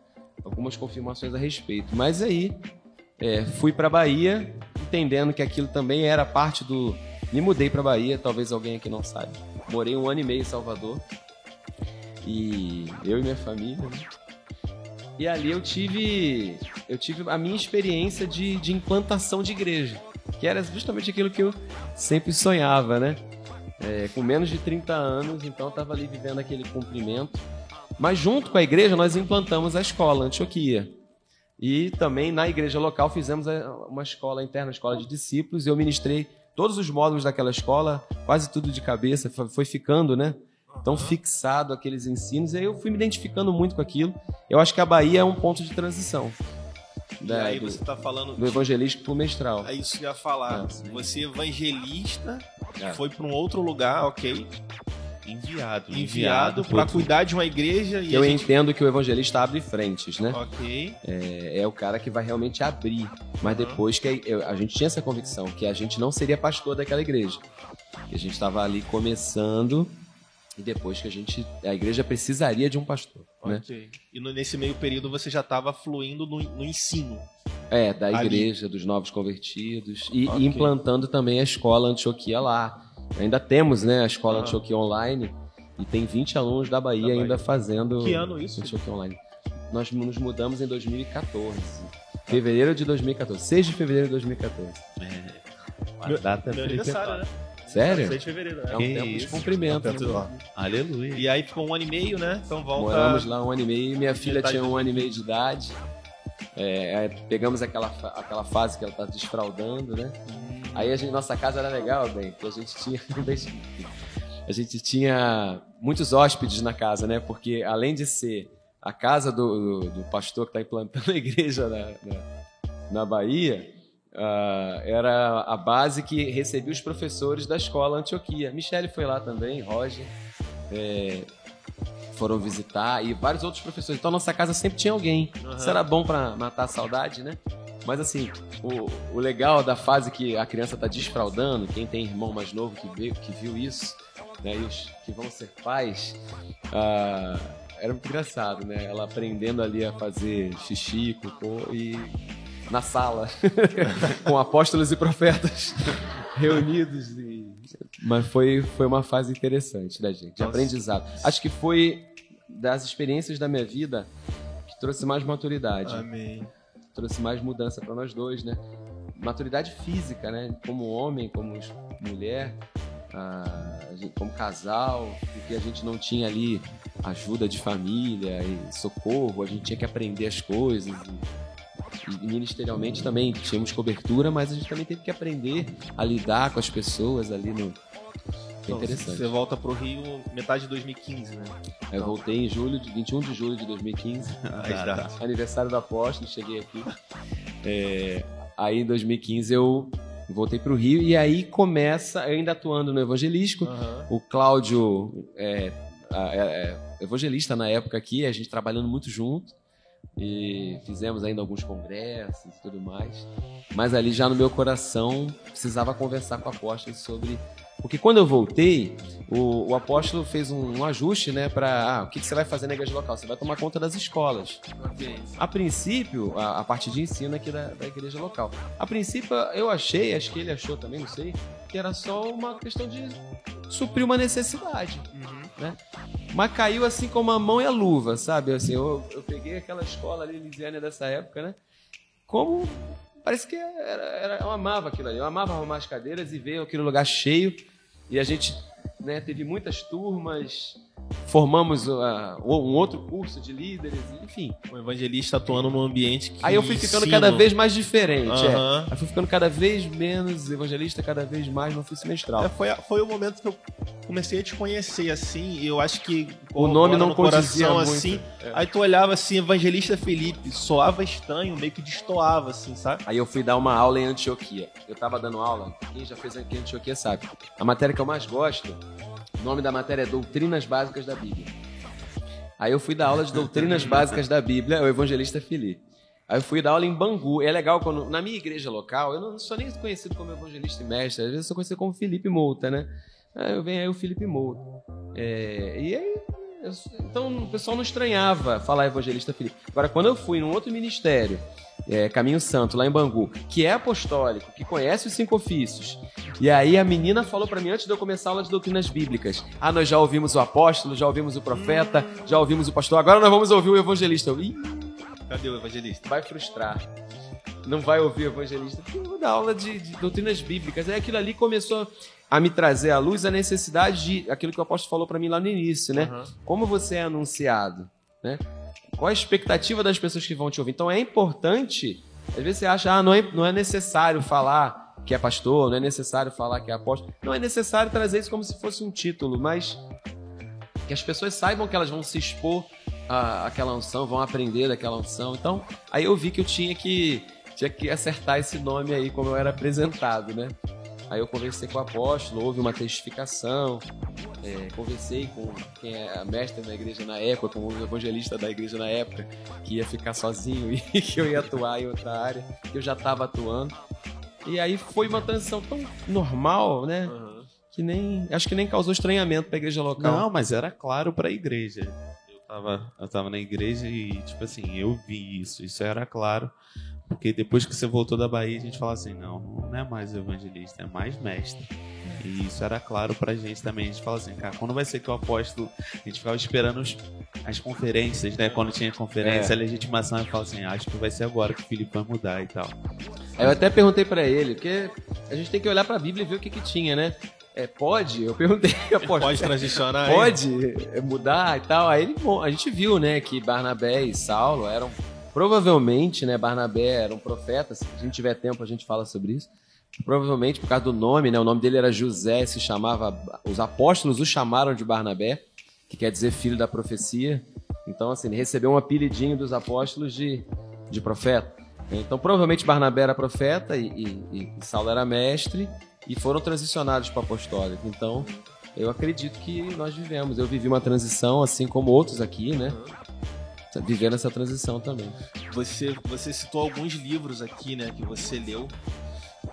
algumas confirmações a respeito. Mas aí é, fui para Bahia, entendendo que aquilo também era parte do. Me mudei para Bahia, talvez alguém aqui não saiba. Morei um ano e meio em Salvador e eu e minha família. Né? E ali eu tive, eu tive a minha experiência de, de implantação de igreja, que era justamente aquilo que eu sempre sonhava, né? É, com menos de 30 anos, então eu estava ali vivendo aquele cumprimento. Mas junto com a igreja nós implantamos a escola Antioquia. E também na igreja local fizemos uma escola interna, escola de discípulos, e eu ministrei todos os módulos daquela escola, quase tudo de cabeça, foi ficando, né? Tão fixado aqueles ensinos. E aí eu fui me identificando muito com aquilo. Eu acho que a Bahia é um ponto de transição. Da, né, aí do, você está falando do evangelístico para o mestral. É isso que eu ia falar. É. Você evangelista é. foi para um outro lugar, ok. Enviado. enviado para cuidar de uma igreja e Eu gente... entendo que o evangelista abre frentes, né? Ok. É, é o cara que vai realmente abrir. Mas Uhum. depois que a, a gente tinha essa convicção que a gente não seria pastor daquela igreja. Que a gente estava ali começando e depois que a gente. A igreja precisaria de um pastor. Né? Ok. E no- nesse meio período você já estava fluindo no, no ensino. É, da Ali. igreja, dos novos convertidos. E, Ok. e implantando também a escola Antioquia lá. Ainda temos, né, a escola Ah. Antioquia Online. E tem 20 alunos da Bahia, Da Bahia. ainda fazendo. Que ano isso? Antioquia Online. Nós nos mudamos em 2014. Fevereiro de 2014. 6 de fevereiro de 2014. A Meu- data Meu foi aniversário, né? Sério? 6 de fevereiro. É Né? um Que tempo de isso. cumprimento. Perto né? lá. Aleluia. E aí ficou um ano e meio, né? Então volta. Moramos lá um ano e meio. Minha filha Metade tinha um ano e meio de idade. É, é, pegamos aquela, aquela fase que ela tá desfraudando, né? Aí a gente, nossa casa era legal, bem, que a gente tinha. [LAUGHS] a gente tinha muitos hóspedes na casa, né? Porque além de ser a casa do, do, do pastor que está implantando a igreja na, na, na Bahia, ah, era a base que recebia os professores da escola Antioquia. Michele foi lá também, Roger. é, foram visitar e vários outros professores. Então nossa casa sempre tinha alguém. Aham. Isso era bom para matar a saudade, né? Mas assim, o, o legal da fase que a criança tá desfraudando, quem tem irmão mais novo que viu, que viu isso, né, e os que vão ser pais, ah, era muito engraçado, né? Ela aprendendo ali a fazer xixi, cocô e na sala, [LAUGHS] com apóstolos e profetas [LAUGHS] reunidos. E... Mas foi, foi uma fase interessante da gente, de Nossa. aprendizado. Acho que foi das experiências da minha vida que trouxe mais maturidade Amém. trouxe mais mudança para nós dois, né? Maturidade física, né? Como homem, como mulher, como casal, porque a gente não tinha ali ajuda de família e socorro, a gente tinha que aprender as coisas. E ministerialmente também tínhamos cobertura, mas a gente também teve que aprender a lidar com as pessoas ali no. É Então, interessante. Você volta pro Rio metade de 2015, né? Eu voltei em julho, de 21 de julho de 2015. As datas. aniversário do apóstolo, cheguei aqui. É, aí em 2015 eu voltei para o Rio e aí começa, eu ainda atuando no evangelístico. Aham. O Cláudio é, é, é evangelista na época aqui, a gente trabalhando muito junto e fizemos ainda alguns congressos e tudo mais. Mas ali já no meu coração precisava conversar com o apóstolo sobre porque quando eu voltei, o, o apóstolo fez um, um ajuste, né, para ah, o que, que você vai fazer na igreja local? Você vai tomar conta das escolas. A princípio, a, a parte de ensino aqui da, da igreja local. A princípio, eu achei, acho que ele achou também, não sei, que era só uma questão de suprir uma necessidade. Né? Mas caiu assim como a mão e a luva, sabe? Assim, eu, eu peguei aquela escola ali, Lisiane, dessa época, né? Como. Parece que era, era- eu amava aquilo ali. Eu amava arrumar as cadeiras e ver aquele lugar cheio. E a gente né, teve muitas turmas, formamos uh, um outro curso de líderes, enfim. O evangelista atuando num ambiente que. Aí eu fui ficando ensino- cada vez mais diferente. é. Aham. Aí fui ficando cada vez menos evangelista, cada vez mais no ofício mestral. É, foi, foi o momento que eu comecei a te conhecer, assim, e eu acho que... O nome não no coração, muito. assim. É. Aí tu olhava assim, Evangelista Felipe, soava estranho, meio que destoava, assim, sabe? Aí eu fui dar uma aula em Antioquia. Eu tava dando aula, quem já fez aqui em Antioquia sabe. A matéria que eu mais gosto, o nome da matéria é Doutrinas Básicas da Bíblia. Aí eu fui dar aula de Doutrinas Básicas da Bíblia, o evangelista Felipe. Aí eu fui dar aula em Bangu. É legal quando, na minha igreja local, eu não sou nem conhecido como evangelista e mestre, às vezes eu sou conhecido como Felipe Mouta, né? Aí eu venho aí o Felipe Mouta. É, e aí, então o pessoal não estranhava falar evangelista Felipe. Agora, quando eu fui num outro ministério, é, Caminho Santo, lá em Bangu, que é apostólico, que conhece os cinco ofícios. E aí a menina falou pra mim antes de eu começar a aula de doutrinas bíblicas: Ah, nós já ouvimos o apóstolo, já ouvimos o profeta, já ouvimos o pastor, agora nós vamos ouvir o evangelista. Eu, Ih, Cadê o evangelista? vai frustrar. Não vai ouvir o evangelista. Eu vou dar aula de, de doutrinas bíblicas. Aí aquilo ali começou a me trazer à luz a necessidade de aquilo que o apóstolo falou pra mim lá no início, né? Aham. como você é anunciado, né? Qual a expectativa das pessoas que vão te ouvir? Então é importante, às vezes você acha, ah, não é, não é necessário falar que é pastor, não é necessário falar que é apóstolo. Não é necessário trazer isso como se fosse um título, mas que as pessoas saibam que elas vão se expor à, àquela unção, vão aprender daquela unção. Então, aí eu vi que eu tinha que, tinha que acertar esse nome aí, como eu era apresentado, né? Aí eu conversei com o apóstolo, houve uma testificação. é, conversei com quem é a mestra na igreja na época, com o evangelista da igreja na época, que ia ficar sozinho [LAUGHS] e que eu ia atuar em outra área, que eu já estava atuando. E aí foi uma transição tão normal, né? Uhum. Que nem. Acho que nem causou estranhamento pra igreja local. Não, mas era claro pra igreja. Eu tava, eu tava na igreja e, tipo assim, eu vi isso. Isso era claro. Porque depois que você voltou da Bahia, a gente fala assim: não, não é mais evangelista, é mais mestre. E isso era claro pra gente também. A gente fala assim, cara, quando vai ser que o apóstolo. A gente ficava esperando os, as conferências, né? Quando tinha conferência, é. a legitimação, e fala assim: acho que vai ser agora que o Felipe vai mudar e tal. Aí eu até perguntei para ele, porque a gente tem que olhar pra Bíblia e ver o que, que tinha, né? É, pode? Eu perguntei. [LAUGHS] Apóstolo, pode transicionar Pode mudar e tal. Aí ele, a gente viu, né, que Barnabé e Saulo eram Provavelmente, né, Barnabé era um profeta, se a gente tiver tempo a gente fala sobre isso. Provavelmente por causa do nome, né, o nome dele era José, se chamava, os apóstolos o chamaram de Barnabé, que quer dizer filho da profecia. Então, assim, ele recebeu um apelidinho dos apóstolos de, de profeta. Então, provavelmente Barnabé era profeta e, e, e Saulo era mestre e foram transicionados para apostólico. Então, eu acredito que nós vivemos. Eu vivi uma transição, assim como outros aqui, né? Tá vivendo essa transição também. Você, você citou alguns livros aqui, né, que você leu.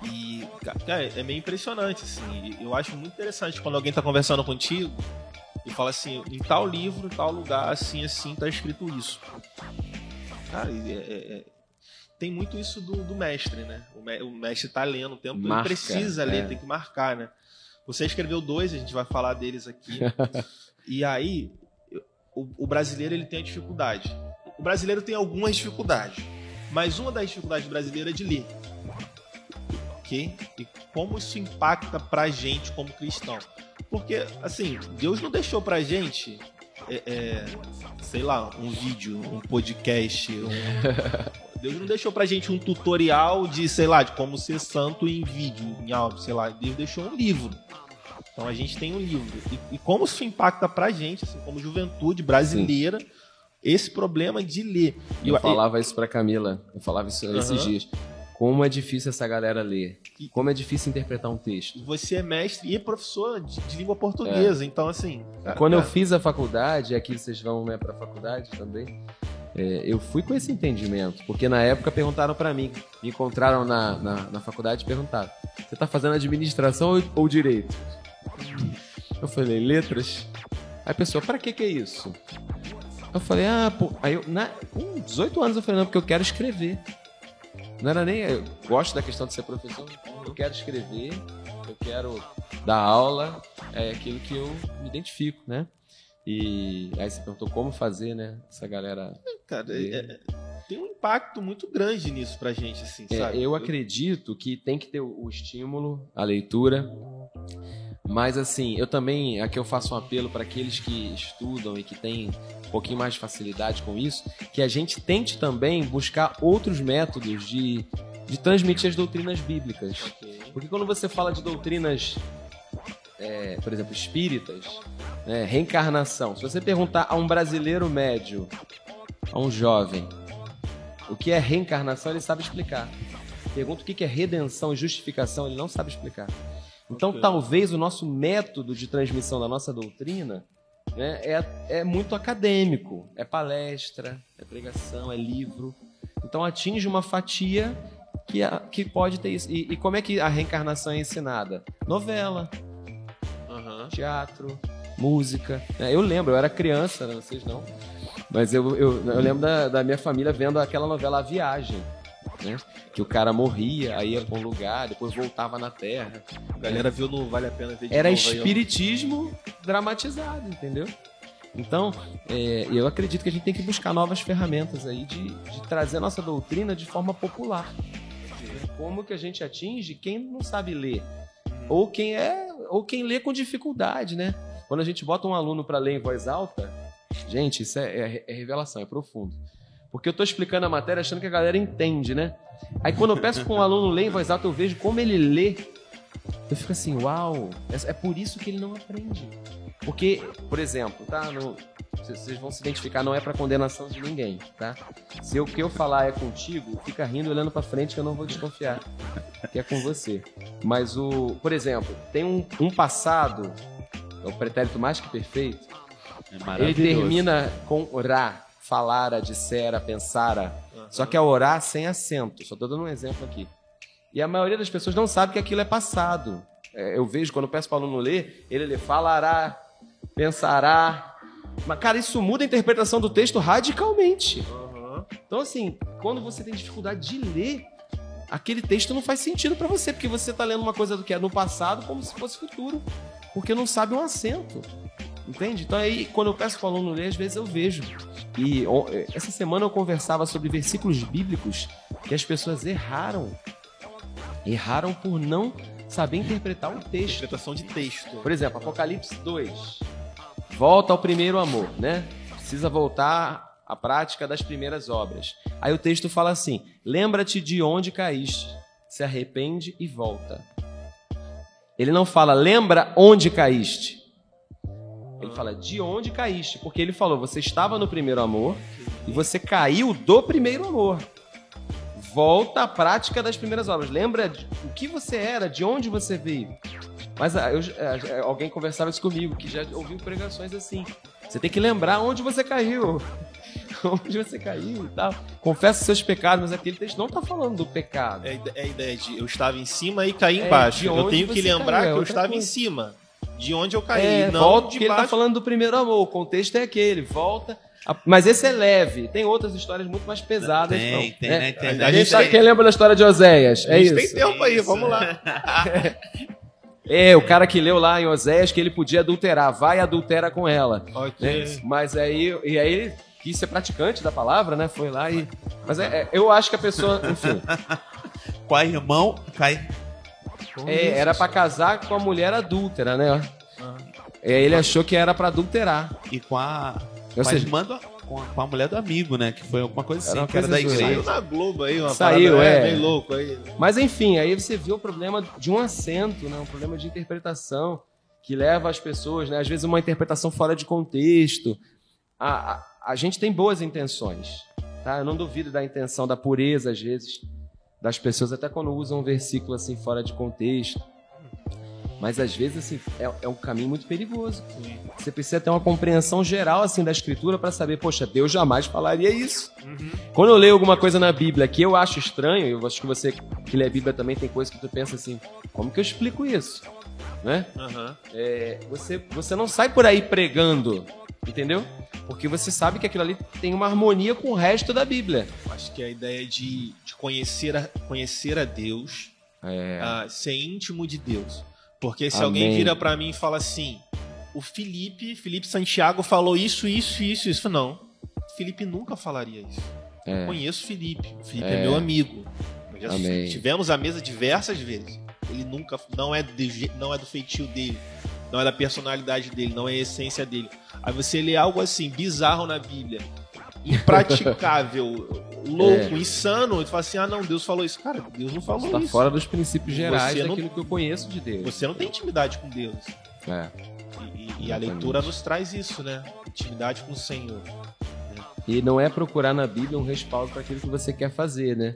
E, cara, é meio impressionante, assim. Eu acho muito interessante quando alguém tá conversando contigo e fala assim, em tal livro, em tal lugar, assim, assim, tá escrito isso. Cara, é, é, é tem muito isso do, do mestre, né? O, me, o, mestre tá lendo o tempo, Marca, ele precisa ler, é. tem que marcar, né? Você escreveu dois, a gente vai falar deles aqui. [LAUGHS] e aí, o, o brasileiro ele tem a dificuldade. O brasileiro tem algumas dificuldades, mas uma das dificuldades brasileiras é de ler. Ok? E como isso impacta pra gente como cristão? Porque, assim, Deus não deixou pra gente, é, é, sei lá, um vídeo, um podcast, um... [LAUGHS] Deus não deixou pra gente um tutorial de, sei lá, de como ser santo em vídeo, em áudio, sei lá. Deus deixou um livro. Então a gente tem um livro. E, e como isso impacta pra gente, assim, como juventude brasileira, Sim. esse problema de ler. Eu, eu falava isso pra Camila, eu falava isso uh -huh. esses dias. Como é difícil essa galera ler. Como é difícil interpretar um texto. Você é mestre e professor de, de língua portuguesa, é. então assim. Cara, Quando cara... eu fiz a faculdade, aqui vocês vão né, pra faculdade também. É, eu fui com esse entendimento, porque na época perguntaram para mim, me encontraram na, na, na faculdade e perguntaram: você tá fazendo administração ou, ou direito? Eu falei, letras? Aí a pessoa, pra que que é isso? Eu falei, ah, pô. Aí eu, na, com 18 anos eu falei, não, porque eu quero escrever. Não era nem. Eu gosto da questão de ser professor, eu quero escrever, eu quero dar aula, é aquilo que eu me identifico, né? E aí você perguntou como fazer, né? Essa galera. Cara, é, é, tem um impacto muito grande nisso pra gente, assim, é, sabe? Eu acredito que tem que ter o estímulo, a leitura, mas assim, eu também, aqui eu faço um apelo para aqueles que estudam e que têm um pouquinho mais de facilidade com isso, que a gente tente também buscar outros métodos de, de transmitir as doutrinas bíblicas. Porque quando você fala de doutrinas, é, por exemplo, espíritas, né, reencarnação, se você perguntar a um brasileiro médio, a um jovem, o que é reencarnação, ele sabe explicar. Pergunta o que é redenção e justificação, ele não sabe explicar. Então, okay. talvez o nosso método de transmissão da nossa doutrina né, é, é muito acadêmico. É palestra, é pregação, é livro. Então, atinge uma fatia que, que pode ter isso. E, e como é que a reencarnação é ensinada? Novela, uhum. teatro, música. É, eu lembro, eu era criança, né, vocês não. Mas eu, eu, eu lembro da, da minha família vendo aquela novela A Viagem né? Que o cara morria, aí ia pra um lugar, depois voltava na Terra. A galera viu no Vale a Pena Ver de Era novo, espiritismo aí, dramatizado, entendeu? Então, é, eu acredito que a gente tem que buscar novas ferramentas aí de, de trazer a nossa doutrina de forma popular. Como que a gente atinge quem não sabe ler? Ou quem é, ou quem lê com dificuldade, né? Quando a gente bota um aluno para ler em voz alta, gente, isso é, é, é revelação, é profundo. Porque eu estou explicando a matéria achando que a galera entende, né? Aí quando eu peço para um aluno ler em voz alta, eu vejo como ele lê. Eu fico assim, uau, é, é por isso que ele não aprende. Porque, por exemplo, tá? No, vocês vão se identificar, não é para condenação de ninguém, tá? Se o que eu falar é contigo, fica rindo olhando para frente que eu não vou desconfiar, que é com você. Mas o, por exemplo, tem um, um passado é o pretérito mais que perfeito. É Ele termina com orar, falara, dissera, pensara. Só que é orar sem acento. Só tô dando um exemplo aqui. E a maioria das pessoas não sabe que aquilo é passado. É, eu vejo quando eu peço para o aluno ler, ele lê falará, pensará. Mas, cara, isso muda a interpretação do texto radicalmente. Então, assim, quando você tem dificuldade de ler, aquele texto não faz sentido para você, porque você tá lendo uma coisa do que é no passado como se fosse futuro, porque não sabe um acento. Entende? Então aí, quando eu peço para o aluno ler, às vezes eu vejo. E ó, essa semana eu conversava sobre versículos bíblicos que as pessoas erraram. Erraram por não saber interpretar um texto. Interpretação de texto. Por exemplo, Apocalipse 2. Volta ao primeiro amor, né? Precisa voltar à prática das primeiras obras. Aí o texto fala assim: Lembra-te de onde caíste, se arrepende e volta. Ele não fala, lembra onde caíste. Ele fala, de onde caíste? Porque ele falou, você estava no primeiro amor e você caiu do primeiro amor. Volta à prática das primeiras obras. Lembra de- o que você era, de onde você veio. Mas ah, eu- ah, alguém conversava isso comigo, que já ouviu pregações assim. Você tem que lembrar onde você caiu. [LAUGHS] onde você caiu e tal. Confessa seus pecados, mas aquele texto não está falando do pecado. É, é a ideia de eu estava em cima e caí É, embaixo. eu tenho que lembrar caiu, é que eu estava em coisa. cima. De onde eu caí. É, não volta de porque ele tá baixo. falando do primeiro amor. O contexto é aquele, volta. Mas esse é leve. Tem outras histórias muito mais pesadas. Tem, não. tem É, na internet. a A gente sabe tem- quem lembra da história de Oséias. É isso. tem tempo aí, Isso. vamos lá. [LAUGHS] É, o cara que leu lá em Oséias que ele podia adulterar. Vai e adultera com ela. Ok. né? Mas aí, e aí ele quis ser praticante da palavra, né? Foi lá e. Mas é, é, eu acho que a pessoa, enfim, [LAUGHS] Com a irmão, cai. É, era pra casar com a mulher adúltera, né? É, ele achou que era pra adulterar. E com a. Ou seja, irmã do, com, a, com a mulher do amigo, né? Que foi alguma coisa assim, Era uma que era da igreja. Saiu na Globo aí, uma Saiu, parada, é. Bem louco aí. Mas enfim, aí você vê o problema de um acento, né? um problema de interpretação que leva as pessoas, né? às vezes uma interpretação fora de contexto. A, a, a gente tem boas intenções, tá? Eu não duvido da intenção, da pureza, às vezes, das pessoas, até quando usam um versículo assim fora de contexto. Mas às vezes assim, é, é um caminho muito perigoso. Você precisa ter uma compreensão geral assim da escritura para saber, poxa, Deus jamais falaria isso. Quando eu leio alguma coisa na Bíblia que eu acho estranho, eu acho que você que lê a Bíblia também tem coisa que tu pensa assim, como que eu explico isso? Né? Aham. É, você, você não sai por aí pregando, entendeu? Porque você sabe que aquilo ali tem uma harmonia com o resto da Bíblia. Acho que a ideia de, de conhecer, a, conhecer a Deus, É, ah, ser íntimo de Deus. Porque se Amém. alguém vira pra mim e fala assim, o Felipe, Felipe Santiago falou isso, isso, isso, isso. Não. Felipe nunca falaria isso. É. Eu conheço o Felipe. O Felipe é, É. meu amigo. Já Amém. tivemos a mesa diversas vezes. Ele nunca. Não é, de não é do feitio dele. Não é da personalidade dele. Não é a essência dele. Aí você lê algo assim, bizarro na Bíblia. Impraticável, [LAUGHS] louco, insano. E fala assim: ah, não, Deus falou isso. Cara, Deus não falou isso. tá fora dos princípios gerais Você não- daquilo que eu conheço de Deus. Você não tem intimidade com Deus. É. E, e- a leitura nos traz isso, né? Intimidade com o Senhor. E não é procurar na Bíblia um respaldo para aquilo que você quer fazer, né?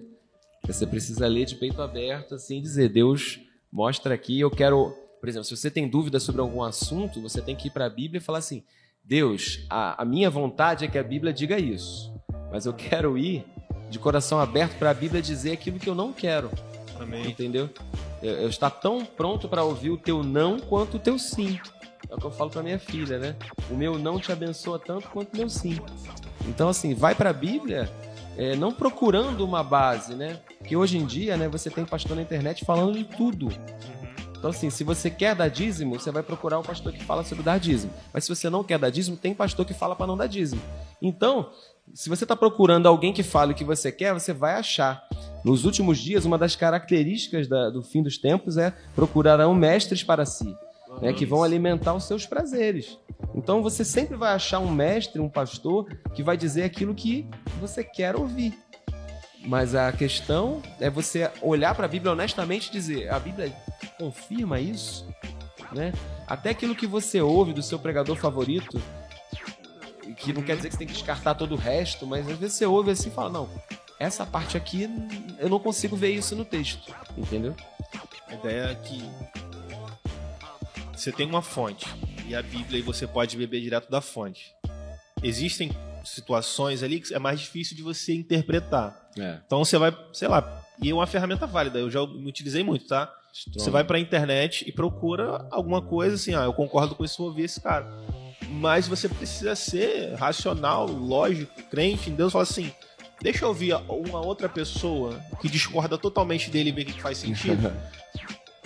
Você precisa ler de peito aberto, assim, dizer: Deus, mostra aqui, eu quero. Por exemplo, se você tem dúvida sobre algum assunto, você tem que ir para a Bíblia e falar assim: Deus, a, a minha vontade é que a Bíblia diga isso, mas eu quero ir de coração aberto para a Bíblia dizer aquilo que eu não quero, Amém. entendeu? Eu, eu estar tão pronto para ouvir o teu não quanto o teu sim. É o que eu falo para minha filha, né? O meu não te abençoa tanto quanto o meu sim. Então, assim, vai para a Bíblia é, não procurando uma base, né? Porque hoje em dia, né, você tem pastor na internet falando de tudo. Então, assim, se você quer dar dízimo, você vai procurar um pastor que fala sobre dar dízimo. Mas se você não quer dar dízimo, tem pastor que fala para não dar dízimo. Então, se você está procurando alguém que fale o que você quer, você vai achar. Nos últimos dias, uma das características da- do fim dos tempos é procurarão mestres para si, né, que vão alimentar os seus prazeres. Então, você sempre vai achar um mestre, um pastor, que vai dizer aquilo que você quer ouvir. Mas a questão é você olhar para a Bíblia honestamente e dizer: a Bíblia confirma isso? Né? Até aquilo que você ouve do seu pregador favorito, que não quer dizer que você tem que descartar todo o resto, mas às vezes você ouve assim e fala: não, essa parte aqui eu não consigo ver isso no texto, entendeu? A ideia é que você tem uma fonte. e a Bíblia e você pode beber direto da fonte. Existem situações ali que é mais difícil de você interpretar. É. Então você vai, sei lá, e é uma ferramenta válida, eu já utilizei muito, tá? Você vai pra internet e procura alguma coisa assim, ah, eu concordo com isso, vou ouvir esse cara. Mas você precisa ser racional, lógico, crente em Deus, fala assim, deixa eu ouvir uma outra pessoa que discorda totalmente dele e ver o que faz sentido. [LAUGHS]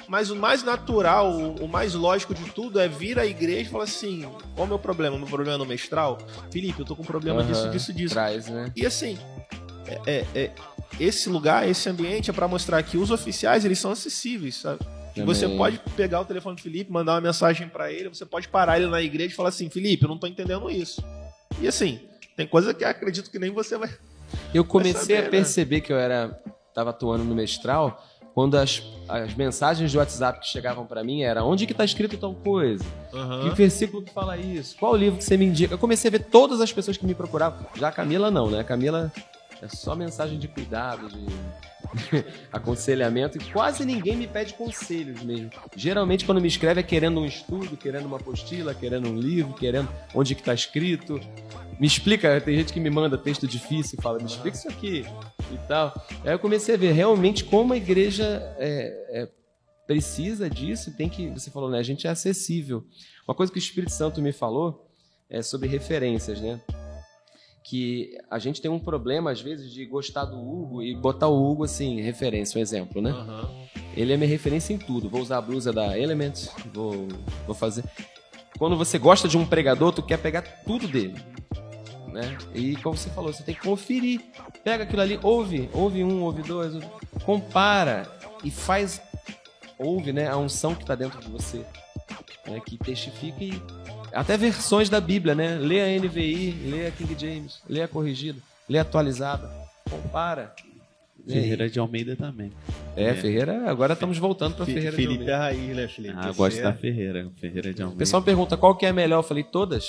Mas o mais natural, o mais lógico de tudo é vir à igreja e falar assim: qual é o meu problema? O meu problema é no mestral? Felipe, eu tô com problema disso, Aham. disso, disso. Traz, né? E assim, é, é- é- esse lugar, esse ambiente é pra mostrar que os oficiais eles são acessíveis, sabe? Que você pode pegar o telefone do Felipe, mandar uma mensagem pra ele, você pode parar ele na igreja e falar assim: Felipe, eu não tô entendendo isso. E assim, tem coisa que eu acredito que nem você vai. [LAUGHS] Eu comecei saber, a né? perceber que eu era tava atuando no mestral quando as, as mensagens de WhatsApp que chegavam pra mim era onde que tá escrito tal coisa? Que versículo que fala isso? Qual livro que você me indica? Eu comecei a ver todas as pessoas que me procuravam. Já a Camila não, né? A Camila é só mensagem de cuidado, de [LAUGHS] aconselhamento e quase ninguém me pede conselhos mesmo. Geralmente quando me escreve é querendo um estudo, querendo uma apostila, querendo um livro, querendo onde que tá escrito. Me explica, tem gente que me manda texto difícil e fala, me explica isso aqui e tal. Aí eu comecei a ver realmente como a igreja é, é, precisa disso, tem que, você falou, né? A gente é acessível. Uma coisa que o Espírito Santo me falou é sobre referências, né? Que a gente tem um problema, às vezes, de gostar do Hugo e botar o Hugo assim, referência, um exemplo, né? Ele é minha referência em tudo. Vou usar a blusa da Element, vou, vou fazer. Quando você gosta de um pregador, tu quer pegar tudo dele. Né? E como você falou, você tem que conferir. Pega aquilo ali, ouve, ouve um, ouve dois, ouve- compara e faz, ouve né, a unção que está dentro de você. Né, que testifica e. Até versões da Bíblia, né? Lê a NVI, lê a King James, lê a corrigida, lê a atualizada, compara. né? Ferreira de Almeida também. É, Ferreira, agora estamos voltando para Ferreira de Felipe Almeida. é raiz, né, Felipe? Ah, eu gosto é- da Ferreira. Ferreira de O Almeida. pessoal me pergunta qual que é a melhor. Eu falei, todas.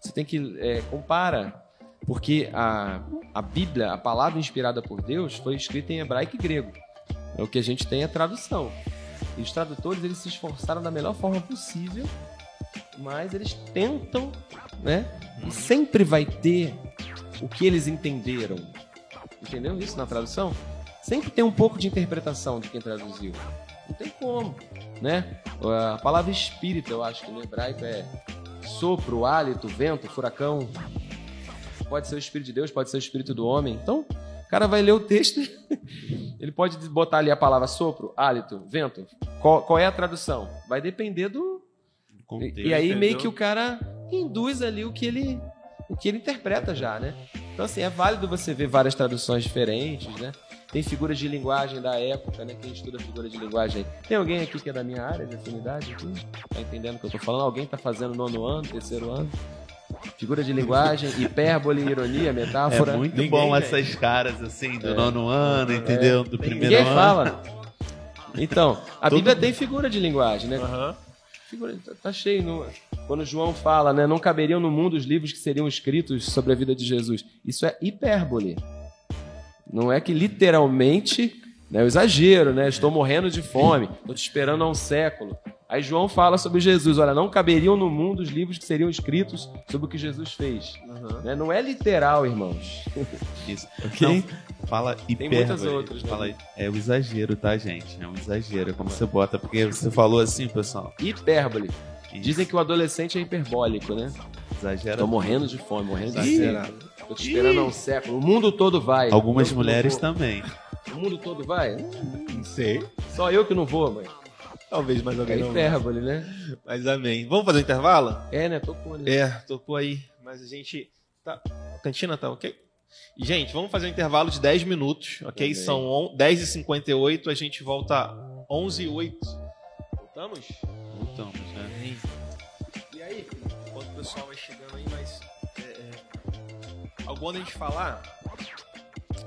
Você tem que é, compara. Porque a, a Bíblia, a palavra inspirada por Deus, foi escrita em hebraico e grego. É o que a gente tem é a tradução. E os tradutores, eles se esforçaram da melhor forma possível, mas eles tentam, né? E sempre vai ter o que eles entenderam. Entendeu isso na tradução? Sempre tem um pouco de interpretação de quem traduziu. Não tem como, né? A palavra espírito, eu acho que no hebraico é sopro, hálito, vento, furacão. Pode ser o espírito de Deus, pode ser o espírito do homem. Então, o cara vai ler o texto, [LAUGHS] ele pode botar ali a palavra sopro, hálito, vento. Qual, qual é a tradução? Vai depender do. Contexto, E aí meio entendeu? que o cara induz ali o que ele o que ele interpreta já, né? Então assim, é válido você ver várias traduções diferentes, né? Tem figuras de linguagem da época, né? Quem estuda figura de linguagem aí. Tem alguém aqui que é da minha área de afinidade aqui? Tá entendendo o que eu tô falando? Alguém tá fazendo nono ano, terceiro ano? Figura de linguagem, [LAUGHS] hipérbole, ironia, É metáfora. muito Ninguém, bom velho. essas caras assim, do É. nono ano, entendeu? Do primeiro Ninguém ano. fala. Então, a Todo- Bíblia tem figura de linguagem, né? Aham. Tá- tá cheio. no- quando João fala, né? Não caberiam no mundo os livros que seriam escritos sobre a vida de Jesus. Isso é hipérbole. Não é que literalmente, né? Eu exagero, né? Estou morrendo de fome, estou te esperando há um século. Aí João fala sobre Jesus, olha, não caberiam no mundo os livros que seriam escritos sobre o que Jesus fez. Né? Não é literal, irmãos. Isso. Ok? Não, fala hipérbole. muitas outras, né? Fala, é o exagero, tá, gente? É um exagero, é como você bota. Porque você falou assim, pessoal. Hipérbole. Isso, Dizem que o adolescente é hiperbólico, né? exagera. Tô morrendo de fome, morrendo de Exagerado. sede. Tô te esperando há um século. O mundo todo vai. Algumas mulheres também. O mundo todo vai? Não sei. Só eu que não vou, mãe. Talvez mais É alguém não. hipérbole, né? Mas amém. Vamos fazer um intervalo? É, né? Tocou, né? É, tocou aí. Mas a gente. Tá... A cantina tá ok? Gente, vamos fazer um intervalo de 10 minutos, ok? Também. São on... 10h58, a gente volta 11h08. Voltamos? Voltamos, né? E aí, enquanto o pessoal vai chegando aí, mas. É, é... Algo antes de falar,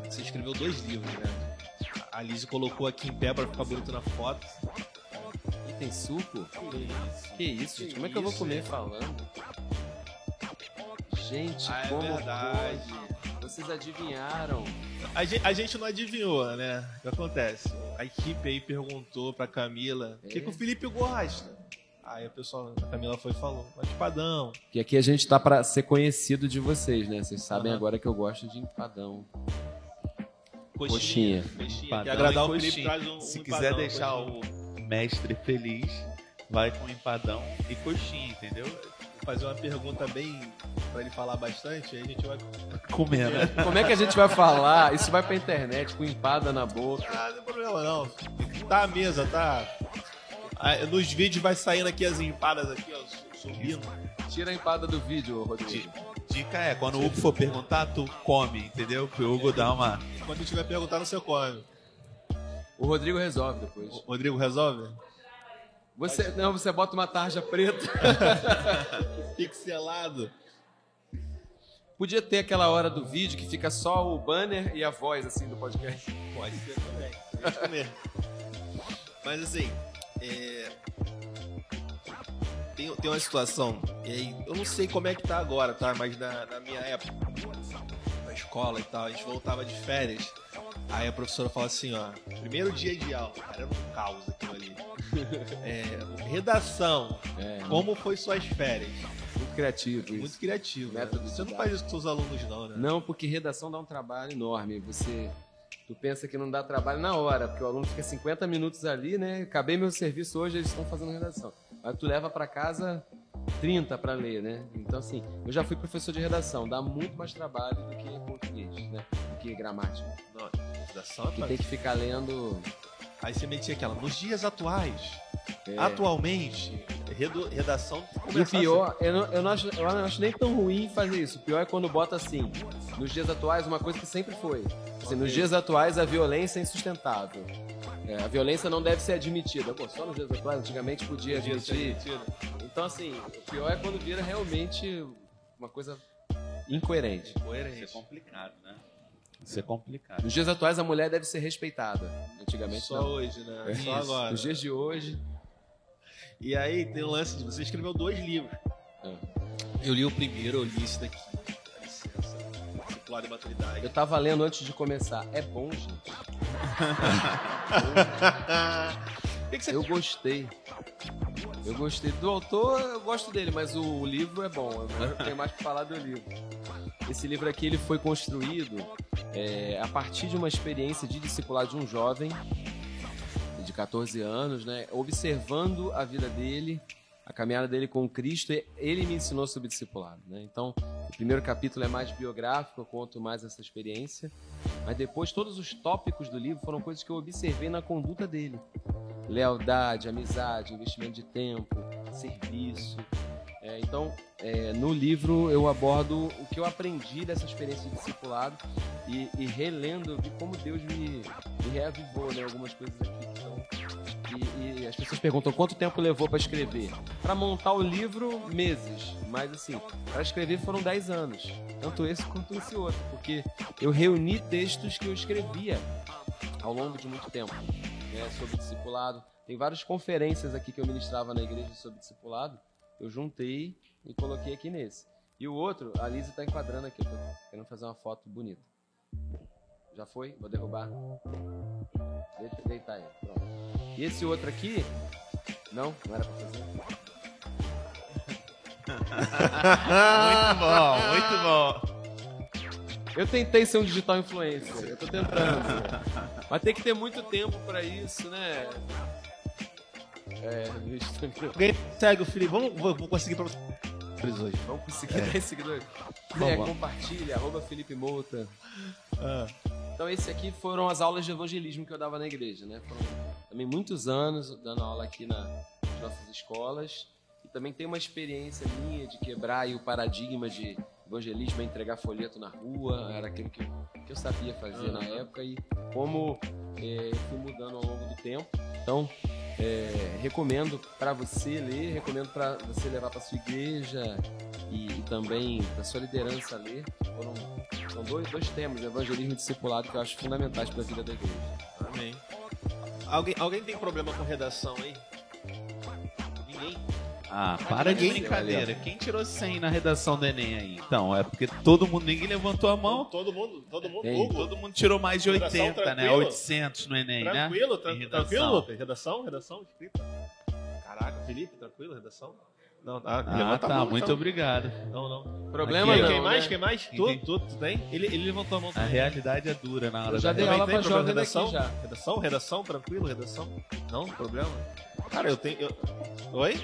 você escreveu dois livros, né? A Lizzie colocou aqui em pé pra ficar bonito na foto. E tem suco? Que isso? Que isso, gente? Que Como é que eu vou comer gente? falando? Gente, Ah, é como verdade. pode? Vocês adivinharam. A gente, a gente não adivinhou, né? O que acontece? A equipe aí perguntou pra Camila o que, É. que o Felipe gosta. Aí a pessoa, a Camila foi e falou, mas empadão. Que aqui a gente tá pra ser conhecido de vocês, né? Vocês sabem Aham. agora que eu gosto de empadão. Coxinha. Coxinha. Que agradar o Felipe traz um Se um quiser empadão, deixar coxinha. o mestre feliz, vai com empadão e coxinha, entendeu? Fazer uma pergunta bem pra ele falar bastante, aí a gente vai. Comer, né? Como é que a gente vai falar? Isso vai pra internet com empada na boca. Ah, não tem problema não. Tá a mesa, tá. Ah, Nos vídeos vai saindo aqui as empadas aqui, ó, su- subindo. Tira a empada do vídeo, Rodrigo. Dica é, quando o Hugo for perguntar, tu come, entendeu? Que o Hugo dá uma. Quando tiver perguntando, você come. O Rodrigo resolve depois. O Rodrigo resolve? Você, não, você bota uma tarja preta. [LAUGHS] Pixelado. Podia ter aquela hora do vídeo que fica só o banner e a voz assim do podcast. Pode ser também. Pode. Mas assim, é... tem, tem uma situação, e aí, eu não sei como é que tá agora, tá? Mas na, na minha época, na escola e tal, a gente voltava de férias. Aí a professora fala assim, ó, primeiro dia de aula, cara, era um caos aquilo ali. [LAUGHS] É, redação, É, como foi suas férias? muito criativo isso. Muito criativo. né? Você não faz isso com seus alunos, não, né? Não, porque redação dá um trabalho enorme. Você. Tu pensa que não dá trabalho na hora, porque o aluno fica 50 minutos ali, né? Acabei meu serviço hoje, eles estão fazendo redação. Mas tu leva pra casa 30 pra ler, né? Então, assim, eu já fui professor de redação, dá muito mais trabalho do que português, né? Que gramática. Não, redação é Que tem que ficar lendo. Aí você metia aquela, nos dias atuais, é, atualmente, redação E o pior, eu não, eu, não acho, eu não acho nem tão ruim fazer isso. O pior é quando bota assim, nos dias atuais, uma coisa que sempre foi. Assim, Nos dias atuais, a violência é insustentável. É, a violência não deve ser admitida. Pô, só nos dias atuais, antigamente podia assim, admitir. Então, assim, o pior é quando vira realmente uma coisa incoerente. Isso é complicado, né? Isso é complicado. Nos dias atuais, a mulher deve ser respeitada. Antigamente, Só não. hoje, né? É Só agora. Nos dias de hoje... E aí tem o lance de você escreveu dois livros. É. Eu li o primeiro, eu li esse daqui. Dá licença. E maturidade. Eu tava lendo antes de começar. É bom, gente. [LAUGHS] Que, que você Eu gostei. Eu gostei do autor, eu gosto dele, mas o livro é bom. Eu tenho mais que falar do livro. Esse livro aqui ele foi construído é, a partir de uma experiência de discipular de um jovem de 14 anos, né? Observando a vida dele, a caminhada dele com Cristo, ele me ensinou sobre discipulado, né? Então, o primeiro capítulo é mais biográfico, eu conto mais essa experiência, mas depois todos os tópicos do livro foram coisas que eu observei na conduta dele lealdade, amizade, investimento de tempo, serviço. É, então, é, no livro eu abordo o que eu aprendi dessa experiência de discipulado e, e relendo, vi como Deus me, me reavivou, né, algumas coisas aqui. Então, e, e as pessoas perguntam quanto tempo levou para escrever. Para montar o livro, meses, mas assim, para escrever foram 10 anos, tanto esse quanto esse outro, porque eu reuni textos que eu escrevia ao longo de muito tempo né, sobre discipulado. Tem várias conferências aqui que eu ministrava na igreja sobre discipulado. Eu juntei e coloquei aqui nesse. E o outro, a Lisa tá enquadrando aqui. Eu tô querendo fazer uma foto bonita. Já foi? Vou derrubar. Deita, deitar aí. Pronto. E esse outro aqui. Não, não era pra fazer. [LAUGHS] Muito bom, muito bom. Eu tentei ser um digital influencer. Eu tô tentando. Mas tem que ter muito tempo pra isso, né? É. [LAUGHS] Alguém segue o Felipe? Vamos, vou, vou conseguir pra hoje. Vamos conseguir 10 seguidores. É, [LAUGHS] compartilha, arroba Felipe Mouta. Ah, Então, esse aqui foram as aulas de evangelismo que eu dava na igreja, né? Foram também muitos anos dando aula aqui na- nas nossas escolas. E também tem uma experiência minha de quebrar o paradigma de evangelismo é entregar folheto na rua. Era aquilo que eu, que eu sabia fazer na época e como é, eu fui mudando ao longo do tempo. Então, é, recomendo para você ler, recomendo para você levar para sua igreja e, e também para sua liderança ler. Foram, são dois, dois temas, evangelismo e discipulado, que eu acho fundamentais para a vida da igreja. amém. Alguém, alguém tem problema com redação aí? Ninguém? Ah, para de ninguém- brincadeira. Quem tirou 100 na redação do Enem aí? Então, é porque todo mundo, ninguém levantou a mão. Todo mundo, todo mundo. Hugo, Todo mundo tirou mais de Redação 80, né? tranquilo? 800 no Enem, tranquilo, né? tran- Em tranquilo, redação. Lucas? Redação, redação, escrita. Caraca, Felipe, tranquilo, redação? Não, ah, Ah, a tá. mão, Muito então. obrigado. Não, não. Problema Quem, não, quem mais? né? Quem mais? Tu, tu, tu tem? Ele, ele levantou a mão A também. realidade é dura na hora Eu já da dei aula tem pra jovem redação? já. Redação? Redação? Tranquilo, redação? Não, problema? Cara, eu tenho... eu- Oi?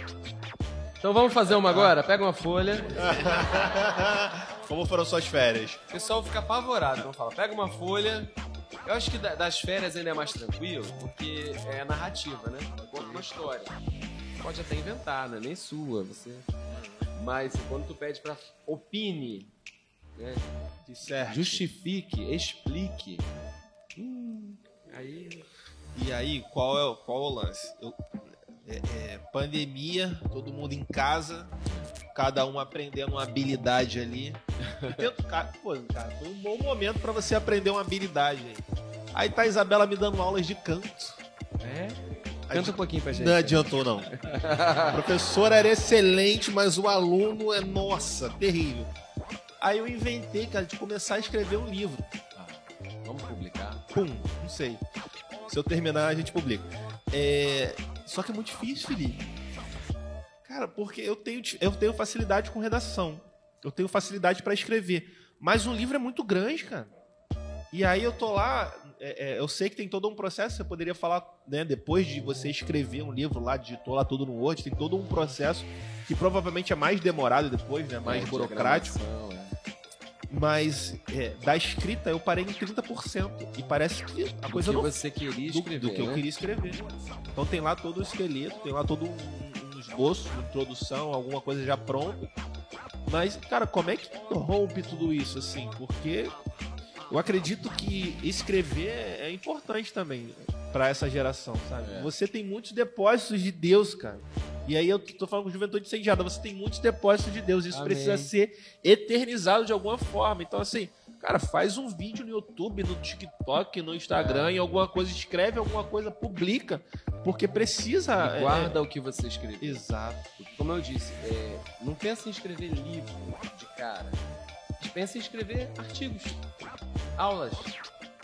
Então vamos fazer uma agora? Pega uma folha. [LAUGHS] Como foram suas férias? O pessoal fica apavorado quando fala, pega uma folha. Eu acho que da- das férias ainda é mais tranquilo, porque é narrativa, né? Conta uma história. Pode até inventar, né? Nem sua, você. Mas quando tu pede pra opine, né? Certo. justifique, explique. Hum, aí. E aí, qual é, o- qual é o lance? Eu- é- é, pandemia, todo mundo em casa, cada um aprendendo uma habilidade ali. Tento, [LAUGHS] cara, pô, cara, foi um bom momento pra você aprender uma habilidade aí. Aí tá a Isabela me dando aulas de canto. É? Canta um pouquinho pra gente. Não adiantou, não. [LAUGHS] A professora era excelente, mas o aluno é, nossa, terrível. Aí eu inventei, cara, de começar a escrever um livro. Vamos publicar. Pum, não sei. Se eu terminar, a gente publica. É, Só que é muito difícil, Felipe. Cara, porque eu tenho, eu tenho facilidade com redação. Eu tenho facilidade pra escrever. Mas um livro é muito grande, cara. E aí eu tô lá. é, é, eu sei que tem todo um processo. Você poderia falar, né? Depois de você escrever um livro lá, digitou lá tudo no Word, tem todo um processo que provavelmente é mais demorado depois, né? Mais burocrático. é. Mas é, da escrita eu parei em 30%. E parece que a Do coisa que não você queria do, escrever. do que eu né? queria escrever. Então tem lá todo o esqueleto, tem lá todo um, um esboço, uma introdução, alguma coisa já pronta. Mas, cara, como é que rompe tudo isso, assim? Porque eu acredito que escrever é importante também pra essa geração, sabe? É. Você tem muitos depósitos de Deus, cara. E aí eu tô falando com juventude incendiada, você tem muitos depósitos de Deus, isso Amém. precisa ser eternizado de alguma forma. Então, assim, cara, faz um vídeo no YouTube, no TikTok, no Instagram, É. em alguma coisa, escreve alguma coisa, publica, porque precisa. E é, guarda o que você é, escreveu. exato. Como eu disse, é, não pensa em escrever livro de cara. Pensa em escrever artigos, aulas.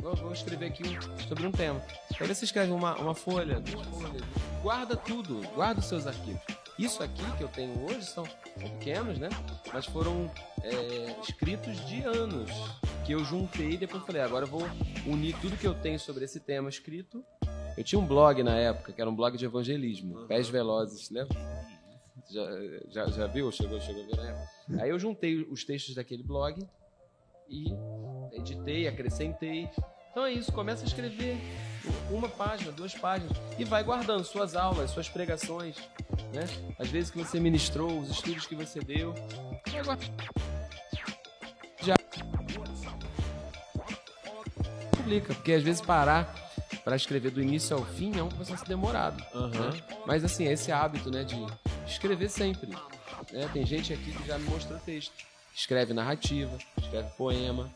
Eu vou escrever aqui sobre um tema. Aí você escreve uma, uma folha, duas folhas. Guarda tudo, guarda os seus arquivos. Isso aqui que eu tenho hoje são, pequenos, né? Mas foram é, escritos de anos que eu juntei e depois falei, agora eu vou unir tudo que eu tenho sobre esse tema escrito. Eu tinha um blog na época, que era um blog de evangelismo, Pés Velozes, lembra? Já, já, já viu? Chegou, chegou a ver na época. Aí eu juntei os textos daquele blog e editei, acrescentei. Então é isso, começa a escrever uma página, duas páginas e vai guardando suas aulas, suas pregações, né? Às vezes que você ministrou, os estudos que você deu. Já publica, porque às vezes parar para escrever do início ao fim é um processo demorado. né? Mas assim, esse hábito, né, de escrever sempre. né? Tem gente aqui que já me mostrou texto. Escreve narrativa, escreve poema.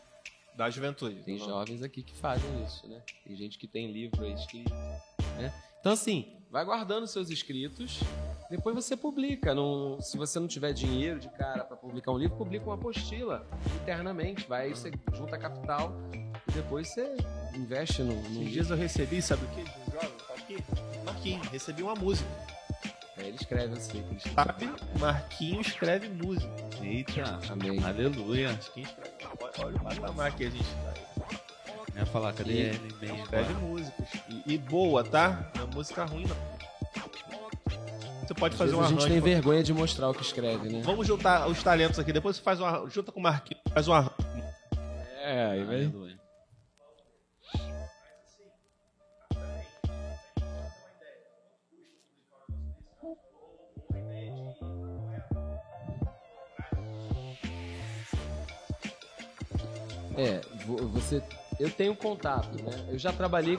Da juventude. Tem jovens aqui que fazem isso, né? Tem gente que tem livro aí escrito. Né? Então, assim, vai guardando seus escritos, depois você publica. Não- se você não tiver dinheiro de cara para publicar um livro, publica uma apostila internamente. Vai, aí você junta capital e depois você investe no, no Esses livro. dias eu recebi, sabe o que? De um jovem, tá aqui? Marquinhos, recebi uma música. Aí ele escreve assim. Ele escreve. Sabe? Marquinhos escreve música. Eita. Amém. Aleluia. Escreve. Olha, olha o patamar que a gente tá. Eu ia falar, cadê E- ele mesmo? Escreve músicas. E, e boa, tá? Não é música ruim, não. Você pode Às fazer um a gente arranjo. tem vergonha de mostrar o que escreve, né? Vamos juntar os talentos aqui. Depois você faz um arranjo. Junta com o Marquinhos, faz um arranjo. É, aí vai. É, vo- você. Eu tenho contato, né? Eu já trabalhei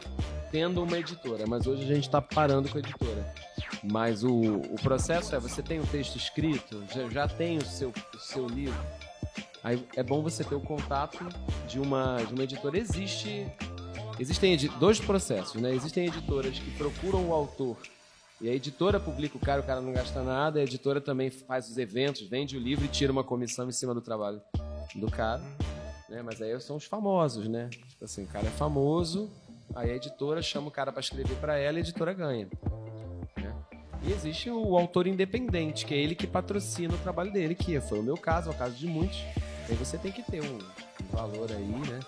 tendo uma editora, mas hoje a gente está parando com a editora. Mas o, o processo é: você tem o texto escrito, já, já tem o seu, o seu livro. Aí é bom você ter o contato de uma, de uma editora. Existe. Existem dois processos, né? Existem editoras que procuram o autor e a editora publica o cara, o cara não gasta nada, a editora também faz os eventos, vende o livro e tira uma comissão em cima do trabalho do cara né? Mas aí são os famosos, né? Tipo assim, o cara é famoso, aí a editora chama o cara para escrever para ela e a editora ganha. né? E existe o autor independente, que é ele que patrocina o trabalho dele, que foi o meu caso, é o caso de muitos. Aí você tem que ter um, valor aí, né?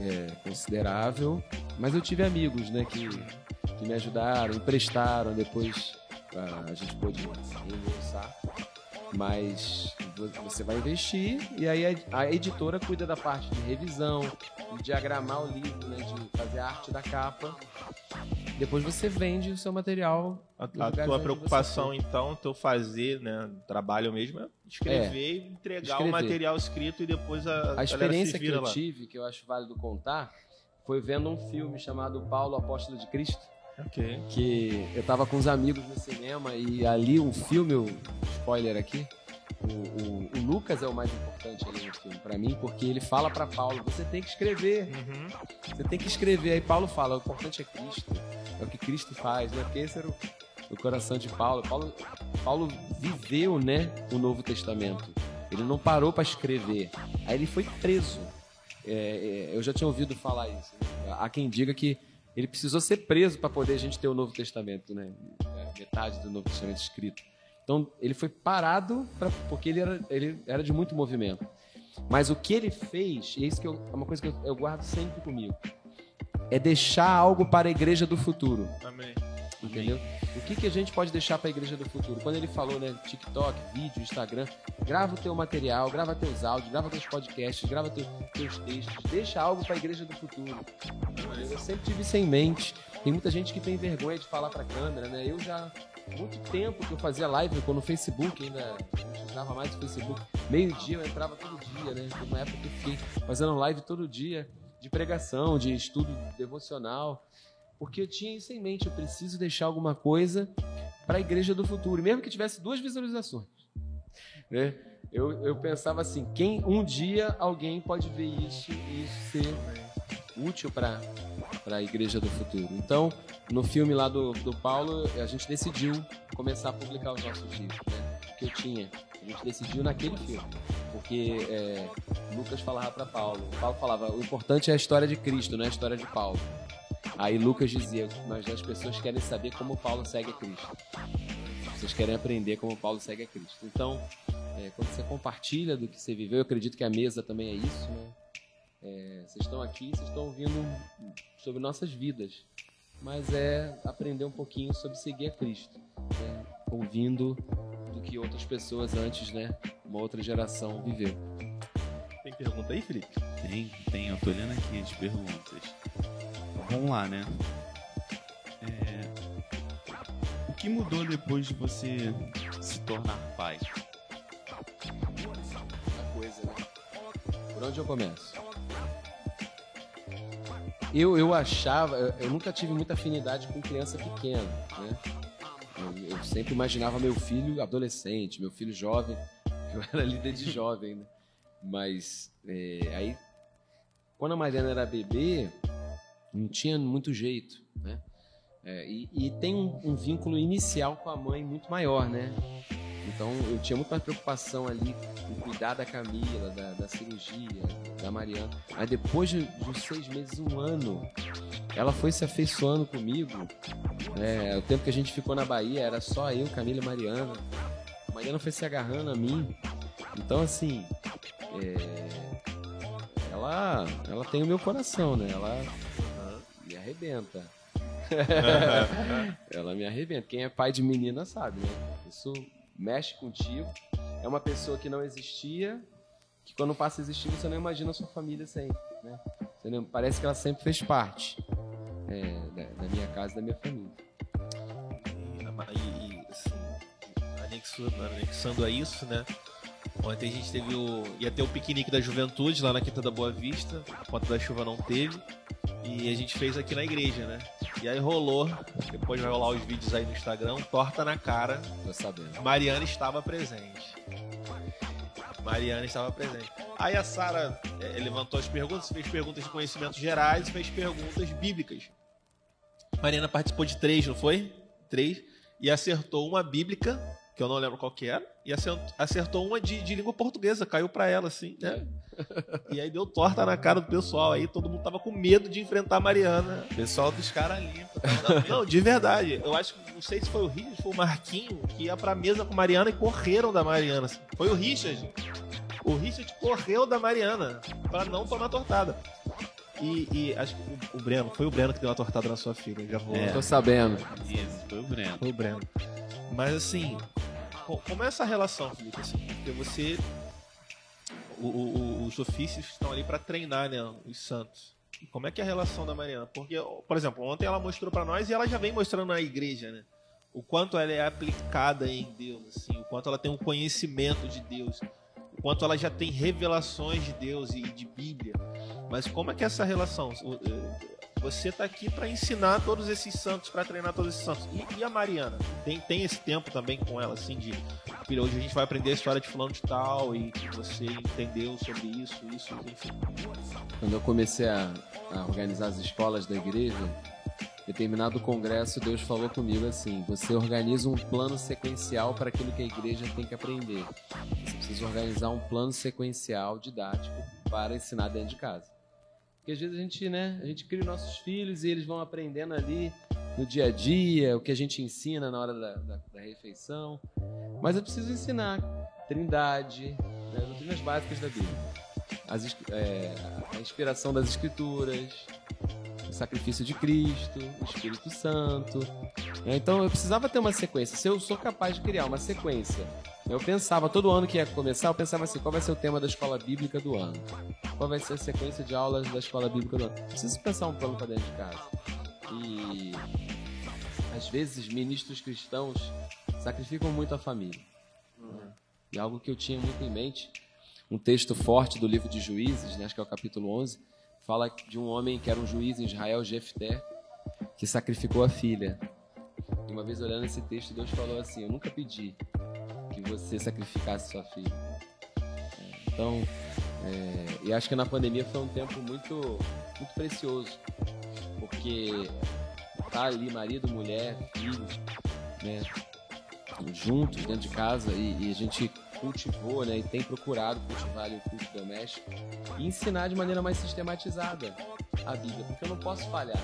É, considerável. Mas eu tive amigos, né, que, que me ajudaram, emprestaram, depois ah, a gente pôde reembolsar. Mas vo- você vai investir e aí a, editora cuida da parte de revisão, de diagramar o livro, né, de fazer a arte da capa. Depois você vende o seu material. A, a tua preocupação, então, teu fazer, né? Trabalho mesmo é escrever e entregar o escrever. material escrito e depois a, A experiência que eu lá. tive, que eu acho válido contar, foi vendo um filme chamado Paulo Apóstolo de Cristo, Ok. que eu tava com uns amigos no cinema e ali o filme, o spoiler aqui, o, o- o Lucas é o mais importante ali no filme pra mim, porque ele fala pra Paulo, você tem que escrever, Uhum. você tem que escrever. Aí Paulo fala, o importante é Cristo, é o que Cristo faz, né? Porque esse era o, o coração de Paulo. Paulo. Paulo viveu, né, o Novo Testamento. Ele não parou pra escrever. Aí ele foi preso. É, é, eu já tinha ouvido falar isso. Há quem diga que ele precisou ser preso para poder a gente ter o Novo Testamento, né? É, Metade do Novo Testamento escrito. Então ele foi parado pra, porque ele era, ele era de muito movimento. Mas o que ele fez, e é isso que eu- é uma coisa que eu, eu guardo sempre comigo, é deixar algo para a igreja do futuro. Amém. Entendeu? O que, que a gente pode deixar para a igreja do futuro? Quando ele falou, né, TikTok, vídeo, Instagram, grava o teu material, grava teus áudios, grava teus podcasts, grava teu- teus textos, deixa algo para a igreja do futuro. Eu sempre tive isso em mente. Tem muita gente que tem vergonha de falar para a câmera, né? Eu já muito tempo que eu fazia live quando no Facebook ainda usava mais o Facebook. Meio-dia eu entrava todo dia, né? Uma época que eu fiquei fazendo live todo dia de pregação, de estudo devocional. Porque eu tinha isso em mente, eu preciso deixar alguma coisa para a igreja do futuro, mesmo que tivesse duas visualizações. Né? Eu, eu pensava assim, quem um dia alguém pode ver isso e isso ser útil para a igreja do futuro. Então, no filme lá do, do Paulo, a gente decidiu começar a publicar os nossos livros, né? Que eu tinha. A gente decidiu naquele filme. Porque é, Lucas falava para Paulo. Paulo falava, o importante é a história de Cristo, não é a história de Paulo. Aí Lucas dizia, mas as pessoas querem saber como Paulo segue a Cristo. Vocês querem aprender como Paulo segue a Cristo. Então, é, quando você compartilha do que você viveu, eu acredito que a mesa também é isso, né? É, vocês estão aqui, vocês estão ouvindo sobre nossas vidas, mas é aprender um pouquinho sobre seguir a Cristo, né? ouvindo do que outras pessoas antes, né? Uma outra geração viveu. Tem pergunta aí, Felipe? Tem, tem, eu tô olhando aqui as perguntas. Vamos lá, né? É, O que mudou depois de você se tornar pai? Muita coisa, né? Por onde eu começo? Eu, eu achava, eu nunca tive muita afinidade com criança pequena, né? Eu, eu sempre imaginava meu filho adolescente, meu filho jovem. [LAUGHS] Eu era líder de jovem, né? Mas é, aí, quando a Mariana era bebê, não tinha muito jeito, né? É, e, e tem um, um vínculo inicial com a mãe muito maior, né? Então eu tinha muito mais preocupação ali em cuidar da Camila, da, da cirurgia, da Mariana. Aí depois de, de seis meses, um ano, ela foi se afeiçoando comigo. né? o tempo que a gente ficou na Bahia era só eu, Camila e Mariana. A Mariana foi se agarrando a mim. Então assim, é, ela, ela tem o meu coração, né? Ela me arrebenta. [LAUGHS] ela me arrebenta. Quem é pai de menina sabe, né? Isso mexe contigo. É uma pessoa que não existia, que quando passa a existir você não imagina a sua família sem, né? Não- parece que ela sempre fez parte é, da, da minha casa da minha família. E, e, assim, anexando, anexando a isso, né? Ontem a gente teve o. ia ter o piquenique da juventude lá na Quinta da Boa Vista, por conta da chuva não teve. E a gente fez aqui na igreja, né? E aí rolou, depois vai rolar os vídeos aí no Instagram, torta na cara. Tô sabendo. Mariana estava presente. Mariana estava presente. Aí a Sara eh, levantou as perguntas, fez perguntas de conhecimentos gerais fez perguntas bíblicas. Mariana participou de três, não foi? Três. E acertou uma bíblica que eu não lembro qual que era, e acertou, uma de, de língua portuguesa, caiu pra ela, assim, né? [LAUGHS] E aí deu torta na cara do pessoal, aí todo mundo tava com medo de enfrentar a Mariana. Pessoal dos caras limpa. [LAUGHS] Não, de verdade. Eu acho que, não sei se foi o Richard, foi o Marquinho, que ia pra mesa com a Mariana e correram da Mariana. assim. Foi o Richard. O Richard correu da Mariana pra não tomar tortada. E, e acho que o, o Breno, foi o Breno que deu uma tortada na sua filha, já vou. É. Tô sabendo. Isso, foi o Breno. Foi o Breno. Mas assim, co- como é essa relação, Felipe? Assim, porque você. o- o- os ofícios estão ali para treinar né, os santos. E como é que é a relação da Mariana? Porque, por exemplo, ontem ela mostrou para nós e ela já vem mostrando na igreja, né? O quanto ela é aplicada em Deus, assim, o quanto ela tem um conhecimento de Deus, quanto ela já tem revelações de Deus e de Bíblia. Mas como é que é essa relação? Eh, Você está aqui para ensinar todos esses santos, para treinar todos esses santos. E, e a Mariana? Tem, tem esse tempo também com ela, assim, de. Hoje a gente vai aprender a história de fulano de tal e que você entendeu sobre isso, isso, enfim. Quando eu comecei a, a organizar as escolas da igreja, determinado congresso, Deus falou comigo assim: você organiza um plano sequencial para aquilo que a igreja tem que aprender. Você precisa organizar um plano sequencial didático para ensinar dentro de casa. Porque às vezes a gente, né, a gente cria os nossos filhos e eles vão aprendendo ali no dia a dia, o que a gente ensina na hora da, da, da refeição. Mas eu preciso ensinar trindade, né, as doutrinas básicas da Bíblia. As é, a inspiração das escrituras, sacrifício de Cristo, Espírito Santo. né? Então eu precisava ter uma sequência. Se eu sou capaz de criar uma sequência, eu pensava, todo ano que ia começar, eu pensava assim, qual vai ser o tema da escola bíblica do ano? Qual vai ser a sequência de aulas da escola bíblica do ano? Preciso pensar um plano para dentro de casa. E às vezes ministros cristãos sacrificam muito a família. né? E algo que eu tinha muito em mente, um texto forte do livro de Juízes, né, acho que é o capítulo 11, fala de um homem que era um juiz em Israel, Jefté, que sacrificou a filha. E uma vez olhando esse texto, Deus falou assim: Eu nunca pedi que você sacrificasse sua filha. É, Então, é, e acho que na pandemia foi um tempo muito, muito precioso, porque tá ali marido, mulher, filho, né, juntos dentro de casa e, e a gente cultivou, né, e tem procurado cultivar o culto doméstico e ensinar de maneira mais sistematizada a Bíblia, porque eu não posso falhar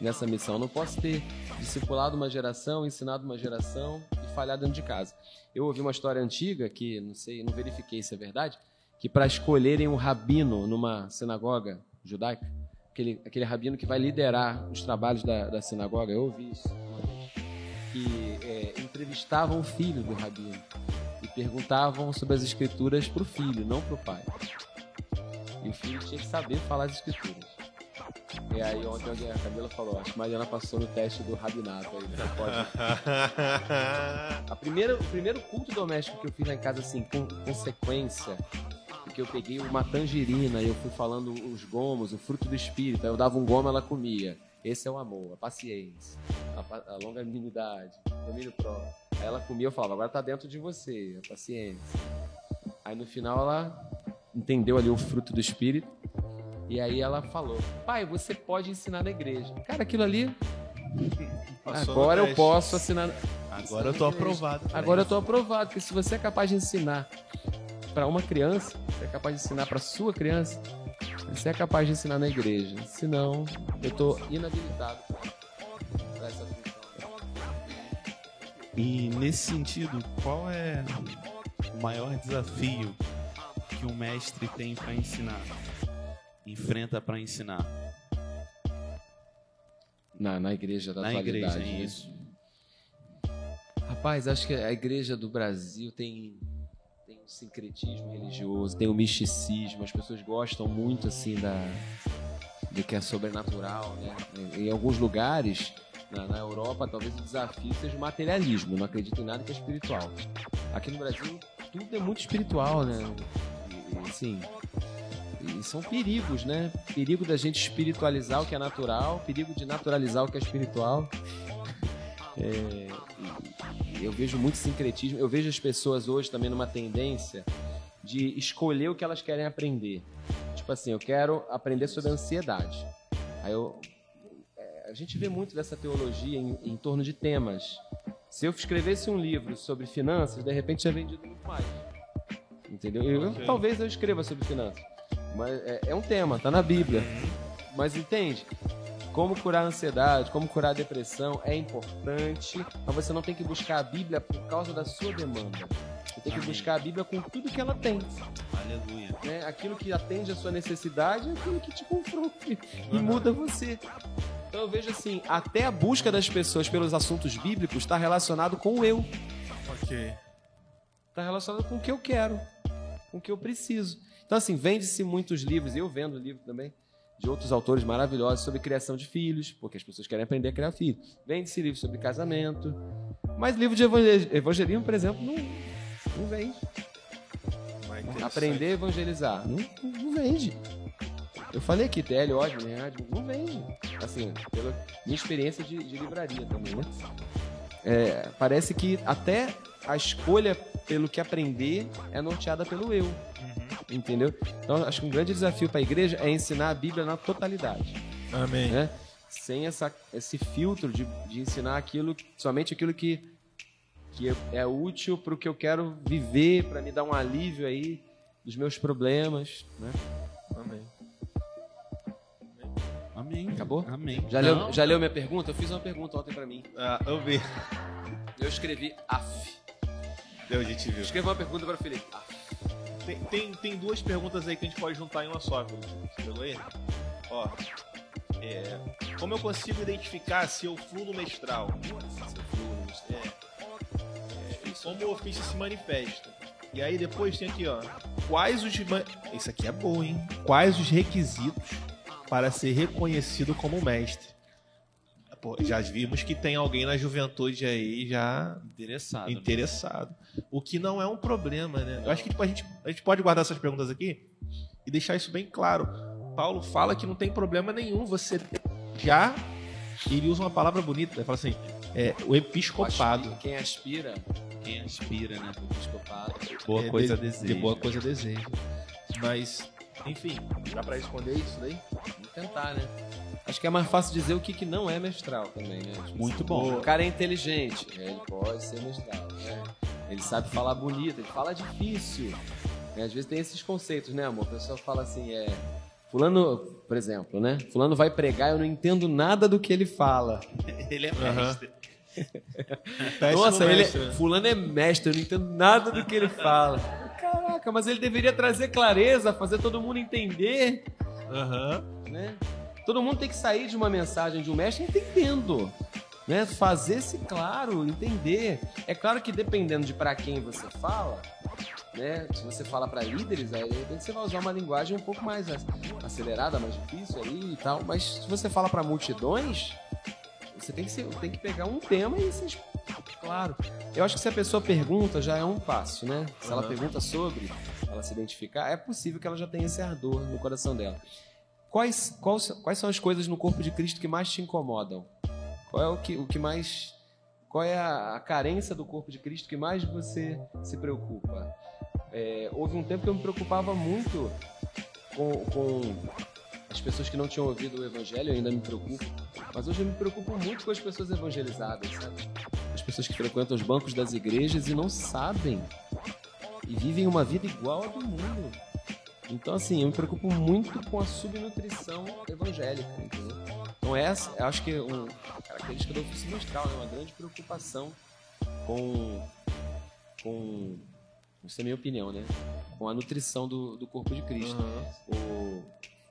nessa missão, eu não posso ter discipulado uma geração, ensinado uma geração e falhar dentro de casa. Eu ouvi uma história antiga que não sei, não verifiquei se é verdade, que para escolherem um rabino numa sinagoga judaica, aquele, aquele rabino que vai liderar os trabalhos da, da sinagoga, eu ouvi isso que é, entrevistavam o filho do rabino perguntavam sobre as escrituras para o filho, não para o pai. E o filho tinha que saber falar as escrituras. E aí ontem alguém- a Camila falou, acho que Mariana passou no teste do rabinato aí, né? Pode. [LAUGHS] A primeira, o primeiro culto doméstico que eu fiz lá em casa, assim, com, com sequência, que eu peguei uma tangerina e eu fui falando os gomos, o fruto do espírito. Aí eu dava um gomo, ela comia. Esse é o amor, a paciência, a, a longanimidade, o domínio próprio. Aí ela comia, eu falava, agora tá dentro de você, a paciência. Aí no final ela entendeu ali o fruto do espírito. E aí ela falou, pai, você pode ensinar na igreja. Cara, aquilo ali, Passou agora eu posso assinar. Agora eu tô aprovado. Agora eu tô aprovado, porque se você é capaz de ensinar para uma criança, você é capaz de ensinar para sua criança, você é capaz de ensinar na igreja. Senão, eu tô inabilitado para essa função. E nesse sentido, qual é o maior desafio que um mestre tem para ensinar? Enfrenta para ensinar? Na, na igreja da Na atualidade. igreja, é né? isso. Rapaz, acho que a igreja do Brasil tem, sincretismo religioso, tem o misticismo, as pessoas gostam muito assim da do que é sobrenatural, né? Em, alguns lugares, na, na Europa, talvez o desafio seja o materialismo, não acredito em nada que é espiritual. Aqui no Brasil, tudo é muito espiritual, né? E, e, assim, são perigos, né? Perigo da gente espiritualizar o que é natural, perigo de naturalizar o que é espiritual. É, eu vejo muito sincretismo. Eu vejo as pessoas hoje também numa tendência de escolher o que elas querem aprender. Tipo assim, eu quero aprender sobre ansiedade. Aí eu, é, a gente vê muito dessa teologia em, em torno de temas. Se eu escrevesse um livro sobre finanças, de repente já vendido muito mais. Entendeu? Eu, Ok. Talvez eu escreva sobre finanças. Mas é, é um tema, tá na Bíblia. Mas entende? Como curar a ansiedade, como curar a depressão é importante, mas você não tem que buscar a Bíblia por causa da sua demanda. Você tem que buscar a Bíblia com tudo que ela tem. Aleluia. Né? Aquilo que atende a sua necessidade é aquilo que te confronta e muda você. Então eu vejo assim, até a busca das pessoas pelos assuntos bíblicos está relacionado com o eu. Ok. Está relacionado com o que eu quero, com o que eu preciso. Então assim, vende-se muitos livros, eu vendo livro também, de outros autores maravilhosos sobre criação de filhos, porque as pessoas querem aprender a criar filhos. Vende-se livro sobre casamento. Mas livro de evangel- evangelismo, por exemplo, não, não vende. Aprender a evangelizar. Não, não vende. Eu falei aqui, TL, ódio, né? Não vende. Assim, pela minha experiência de, de livraria também, né? É, parece que até a escolha pelo que aprender é norteada pelo eu. Entendeu? Então, acho que um grande desafio para a igreja é ensinar a Bíblia na totalidade Amém. né? Sem essa, esse filtro de, de ensinar aquilo, somente aquilo que, que é- útil para o que eu quero viver, para me dar um alívio aí dos meus problemas, né? Amém. Amém. Acabou? Amém. Já, Não, leu, já leu minha pergunta? Eu fiz uma pergunta ontem para mim. Ah, eu vi. Eu escrevi AF. Deu, a gente viu. escrevi uma pergunta para o Felipe. AF. Tem, tem, tem duas perguntas aí que a gente pode juntar em uma só, viu? Pegou aí? Ó. é, como eu consigo identificar se eu fluo no mestral? É, é, como o ofício se manifesta? E aí depois tem aqui, ó. Quais os. Isso aqui é bom, hein? Quais os requisitos para ser reconhecido como mestre? Pô, já vimos que tem alguém na juventude aí já Interessado. né? interessado. O que não é um problema, né? Eu acho que tipo, a, gente, a gente pode guardar essas perguntas aqui e deixar isso bem claro. Paulo fala que não tem problema nenhum você já. Ele usa uma palavra bonita, ele fala assim: é, o episcopado. Quem aspira, Quem aspira, né? episcopado. Boa É, coisa de, deseja. De boa coisa deseja. Mas, enfim, dá pra responder isso daí? Vamos tentar, né? Acho que é mais fácil dizer o que, que não é mestral também, né? Tipo, Muito bom. O cara é inteligente, é, ele pode ser mestral, né? Ele sabe falar bonito, ele fala difícil. né? Às vezes tem esses conceitos, né, amor? A pessoa fala assim, é... Fulano, por exemplo, né? Fulano vai pregar, eu não entendo nada do que ele fala. [LAUGHS] [LAUGHS] Ele é mestre. Péssimo Nossa, ele mestre, é... né? Fulano é mestre, eu não entendo nada do que ele fala. Caraca, mas ele deveria trazer clareza, fazer todo mundo entender, Aham. né? Todo mundo tem que sair de uma mensagem de um mestre entendendo, né? Fazer-se claro, entender. É claro que dependendo de para quem você fala, né? Se você fala para líderes, aí você vai usar uma linguagem um pouco mais ac- acelerada, mais difícil aí e tal. Mas se você fala para multidões, você tem que, ser- tem que pegar um tema e ser claro. Eu acho que se a pessoa pergunta, já é um passo, né? Se ela Aham. pergunta sobre, ela se identificar, é possível que ela já tenha esse ardor no coração dela. Quais, quais, quais são as coisas no corpo de Cristo que mais te incomodam? Qual é o que, o que mais. Qual é a, a carência do corpo de Cristo que mais você se preocupa? É, houve um tempo que eu me preocupava muito com, com as pessoas que não tinham ouvido o evangelho, eu ainda me preocupo. Mas hoje eu me preocupo muito com as pessoas evangelizadas, sabe? As pessoas que frequentam os bancos das igrejas e não sabem. E vivem uma vida igual a do mundo. Então, assim, eu me preocupo muito com a subnutrição evangélica, entendeu? Então, essa, eu acho que é uma característica do ofício mestral, né? Uma grande preocupação com. com. Isso é a minha opinião, né? Com a nutrição do, do corpo de Cristo. Aham. O-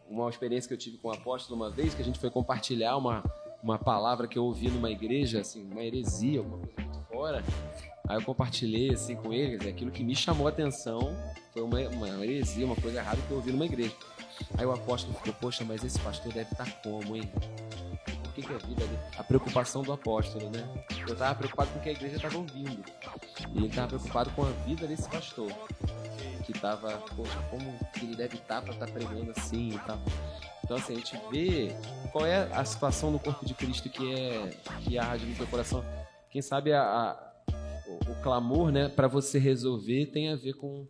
uma experiência que eu tive com o apóstolo uma vez, que a gente foi compartilhar uma, uma palavra que eu ouvi numa igreja, assim, uma heresia, alguma coisa muito fora. Aí eu compartilhei assim com ele, dizer, aquilo que me chamou a atenção foi uma, uma heresia, uma coisa errada que eu ouvi numa igreja. Aí o apóstolo ficou, poxa, mas esse pastor deve estar como, hein? O que, que é a vida dele? A preocupação do apóstolo, né? Eu estava preocupado com o que a igreja estava ouvindo. E ele estava preocupado com a vida desse pastor. Que estava, poxa, como ele deve estar para estar pregando assim e tal. Então, assim, a gente vê qual é a situação no corpo de Cristo que é que arde no teu coração. Quem sabe a, a- o, o clamor, né, para você resolver tem a ver com,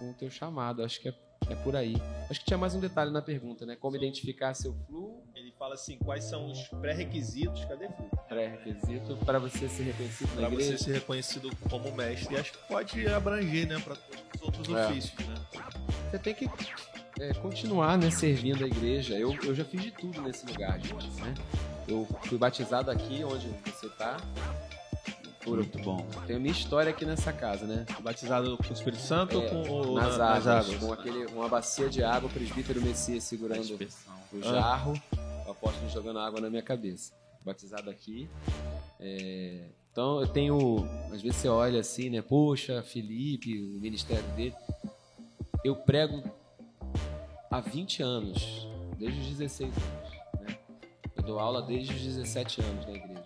com o teu chamado. Acho que é, é por aí. Acho que tinha mais um detalhe na pergunta, né? Como identificar seu fluxo. Ele fala assim: quais são os pré-requisitos? Cadê? Flu? pré-requisito para você ser reconhecido igreja? você ser reconhecido como mestre, acho que pode abranger, né, pra todos os outros É. ofícios, né? Você tem que é, continuar, né, servindo a igreja. Eu, eu já fiz de tudo nesse lugar, gente, né? Eu fui batizado aqui, onde você tá. Por, Muito bom. tem a minha história aqui nessa casa, né? Batizado com o Espírito Santo É, ou com o, nas, na- águas, com aquele, uma bacia de água, o presbítero Messias segurando o jarro, o apóstolo jogando água na minha cabeça. Batizado aqui. É, então eu tenho. Às vezes você olha assim, né? Poxa, Felipe, o ministério dele. Eu prego há 20 anos, desde os 16 anos. Né? Eu dou aula desde os 17 anos na igreja.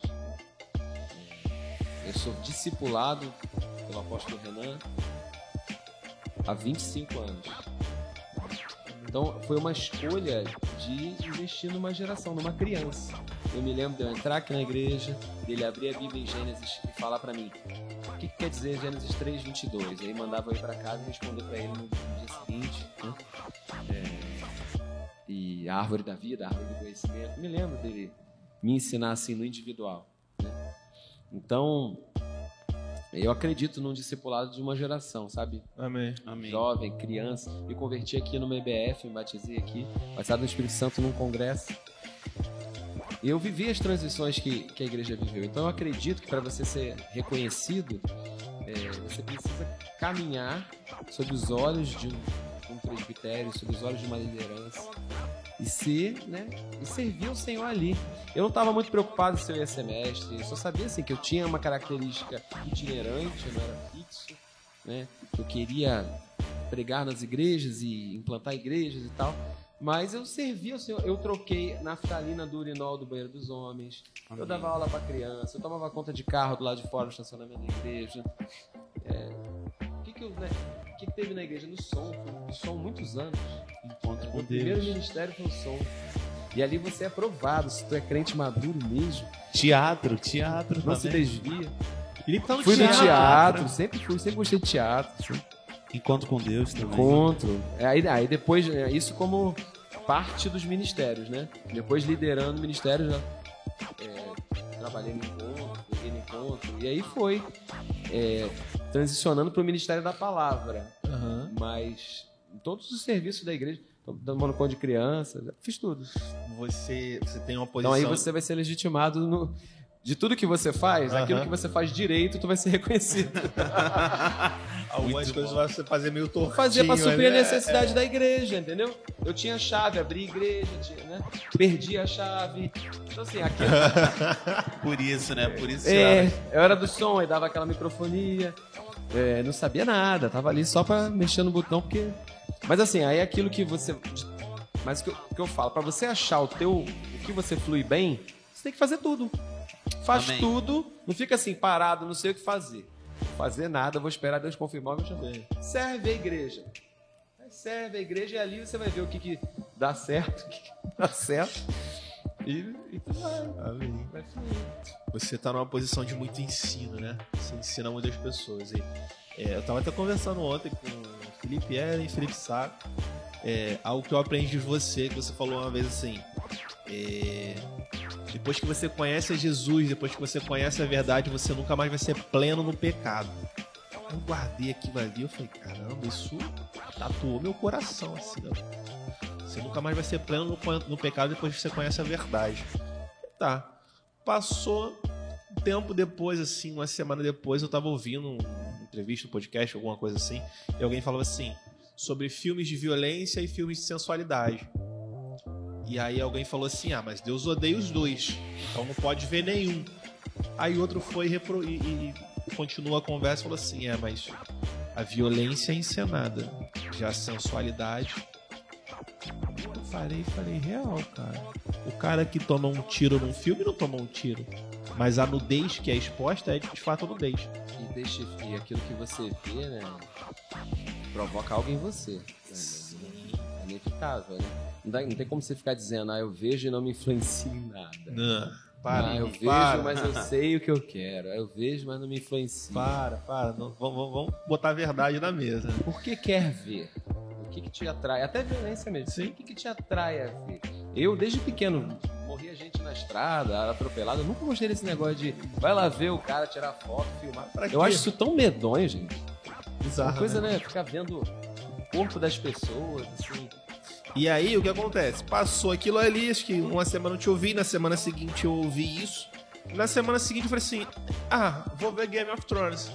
É, Eu sou discipulado pelo apóstolo Renan há 25 anos. Então foi uma escolha de investir numa geração, numa criança. Eu me lembro de eu entrar aqui na igreja, dele abrir a Bíblia em Gênesis e falar pra mim o que, que quer dizer Gênesis 3, 22. Aí mandava eu ir pra casa e responder pra ele no, no dia seguinte. Né? É, e a árvore da vida, a árvore do conhecimento. Me lembro dele me ensinar assim no individual. né? Então, eu acredito num discipulado de uma geração, sabe? Amém. Amém. jovem, criança. Me converti aqui no MBF, me batizei aqui, batizado no Espírito Santo num congresso. Eu vivi as transições que, que a igreja viveu. Então eu acredito que para você ser reconhecido, é, você precisa caminhar sob os olhos de um, um presbitério, sob os olhos de uma liderança. E ser, né? E servir o Senhor ali. Eu não estava muito preocupado se eu ia ser mestre. Eu só sabia assim, que eu tinha uma característica itinerante, eu não era fixo, né? Eu queria pregar nas igrejas e implantar igrejas e tal. Mas eu servia. Eu troquei naftalina do urinol do banheiro dos homens. Eu dava aula para criança. Eu tomava conta de carro do lado de fora do estacionamento da igreja. É, O que, que, eu, né, que, que teve na igreja? No som. No som muitos anos. Encontro com O primeiro Deus. ministério foi o som. E ali você é provado se tu é crente maduro mesmo. Teatro, teatro Não se também. desvia. Felipe tá no Fui no teatro. teatro, sempre fui, sempre gostei de teatro. Encontro com Deus também. Encontro. É, Aí, aí depois, é, isso como parte dos ministérios, né? Depois liderando o ministério, já é, trabalhei no encontro, peguei no encontro. E aí foi é, transicionando para o ministério da palavra. Aham. Mas todos os serviços da igreja, tô dando conta de criança, fiz tudo. Você, você tem uma Então posição... aí você vai ser legitimado no. De tudo que você faz, Aham. aquilo que você faz direito, tu vai ser reconhecido. [LAUGHS] Algumas coisas bom. você fazer meio tortinho. Fazia pra suprir a né? necessidade da igreja, entendeu? Eu tinha chave, abri igreja, tinha, né? Perdi a chave. Então, assim, aqui, [LAUGHS] Por isso, né? Por isso. é, eu era do som, aí dava aquela microfonia. É, não sabia nada, tava ali só pra mexer no botão, porque. Mas assim, aí aquilo que você. Mas o que que eu falo, pra você achar o teu. O que você flui bem, você tem que fazer tudo. Faz Amém. tudo, não fica assim, parado, não sei o que fazer. Vou fazer nada, vou esperar Deus confirmar o meu chamado. Serve a igreja. Serve a igreja e ali você vai ver o que, que dá certo, [LAUGHS] o que, que não dá certo. E, e vai. Você tá numa posição de muito ensino, né? Você ensina muitas pessoas. E, é, eu tava até conversando ontem com o Felipe Ellen Felipe Saco. É, algo que eu aprendi de você, que você falou uma vez assim. É, depois que você conhece Jesus, depois que você conhece a verdade, você nunca mais vai ser pleno no pecado. Eu guardei aquilo ali, eu falei, caramba, isso tatuou meu coração, assim, ó. Você nunca mais vai ser pleno no, no pecado depois que você conhece a verdade. Tá. Passou um tempo depois, assim, uma semana depois, eu tava ouvindo um- uma entrevista, um podcast, alguma coisa assim, e alguém falava assim, sobre filmes de violência e filmes de sensualidade. E aí alguém falou assim, ah, mas Deus odeia os dois, então não pode ver nenhum. Aí outro foi repro- e, e- e continua a conversa e falou assim, é, mas a violência é encenada, já a sensualidade... Eu parei e falei, real, cara. O cara que toma um tiro num filme não toma um tiro. Mas a nudez que é exposta é de fato nudez. E, deixa, e aquilo que você vê, né? Provoca algo em você. né? É inevitável, né? Não, dá- não tem como você ficar dizendo, ah, eu vejo e não me influencia em nada. Não, ah, para, eu vejo, para, mas eu [LAUGHS] sei o que eu quero. Eu vejo, mas não me influencia. para, para. Não, vamos, vamos- botar a verdade na mesa. Por que quer ver? O que, que te atrai? Até violência mesmo. Sim. O que, que te atrai a ver? Eu, desde pequeno, morri morria gente na estrada, atropelada. Eu nunca gostei desse negócio de vai lá ver o cara, tirar foto, filmar. Pra Eu quê? acho isso tão medonho, gente. Bizarro, Uma coisa, né? né? Ficar vendo corpo das pessoas, assim. E aí, o que acontece? Passou aquilo ali, acho que uma semana eu te ouvi, na semana seguinte eu ouvi isso. Na semana seguinte eu falei assim: ah, vou ver Game of Thrones.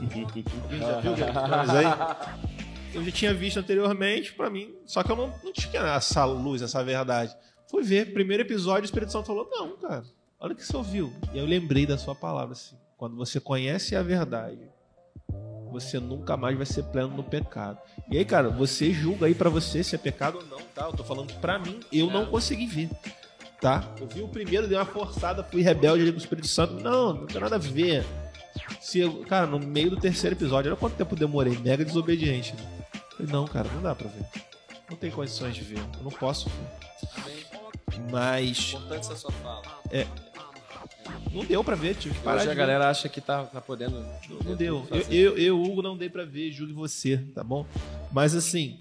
Alguém [LAUGHS] já viu Game of Thrones aí? Eu já tinha visto anteriormente, pra mim, só que eu não, não tinha essa luz, essa verdade. Fui ver, primeiro episódio, o Espírito Santo falou: não, cara, olha o que você ouviu. E aí eu lembrei da sua palavra, assim: quando você conhece a verdade, você nunca mais vai ser pleno no pecado. E aí, cara, você julga aí pra você se é pecado ou não, tá? Eu tô falando que pra mim, eu não consegui ver, tá? Eu vi o primeiro, dei uma forçada, fui rebelde ali com o Espírito Santo. Não, não tem nada a ver. Se eu- cara, no meio do terceiro episódio, olha quanto tempo eu demorei, mega desobediente. Né? Falei, não, cara, não dá pra ver. Não tem condições de ver, eu não posso ver. Mas Importante essa sua fala. Não deu pra ver, tive que parar Hoje de a ver. galera acha que tá, tá podendo. Não, não deu. Eu, eu, eu, Hugo, não dei pra ver, julgue você, tá bom? Mas assim,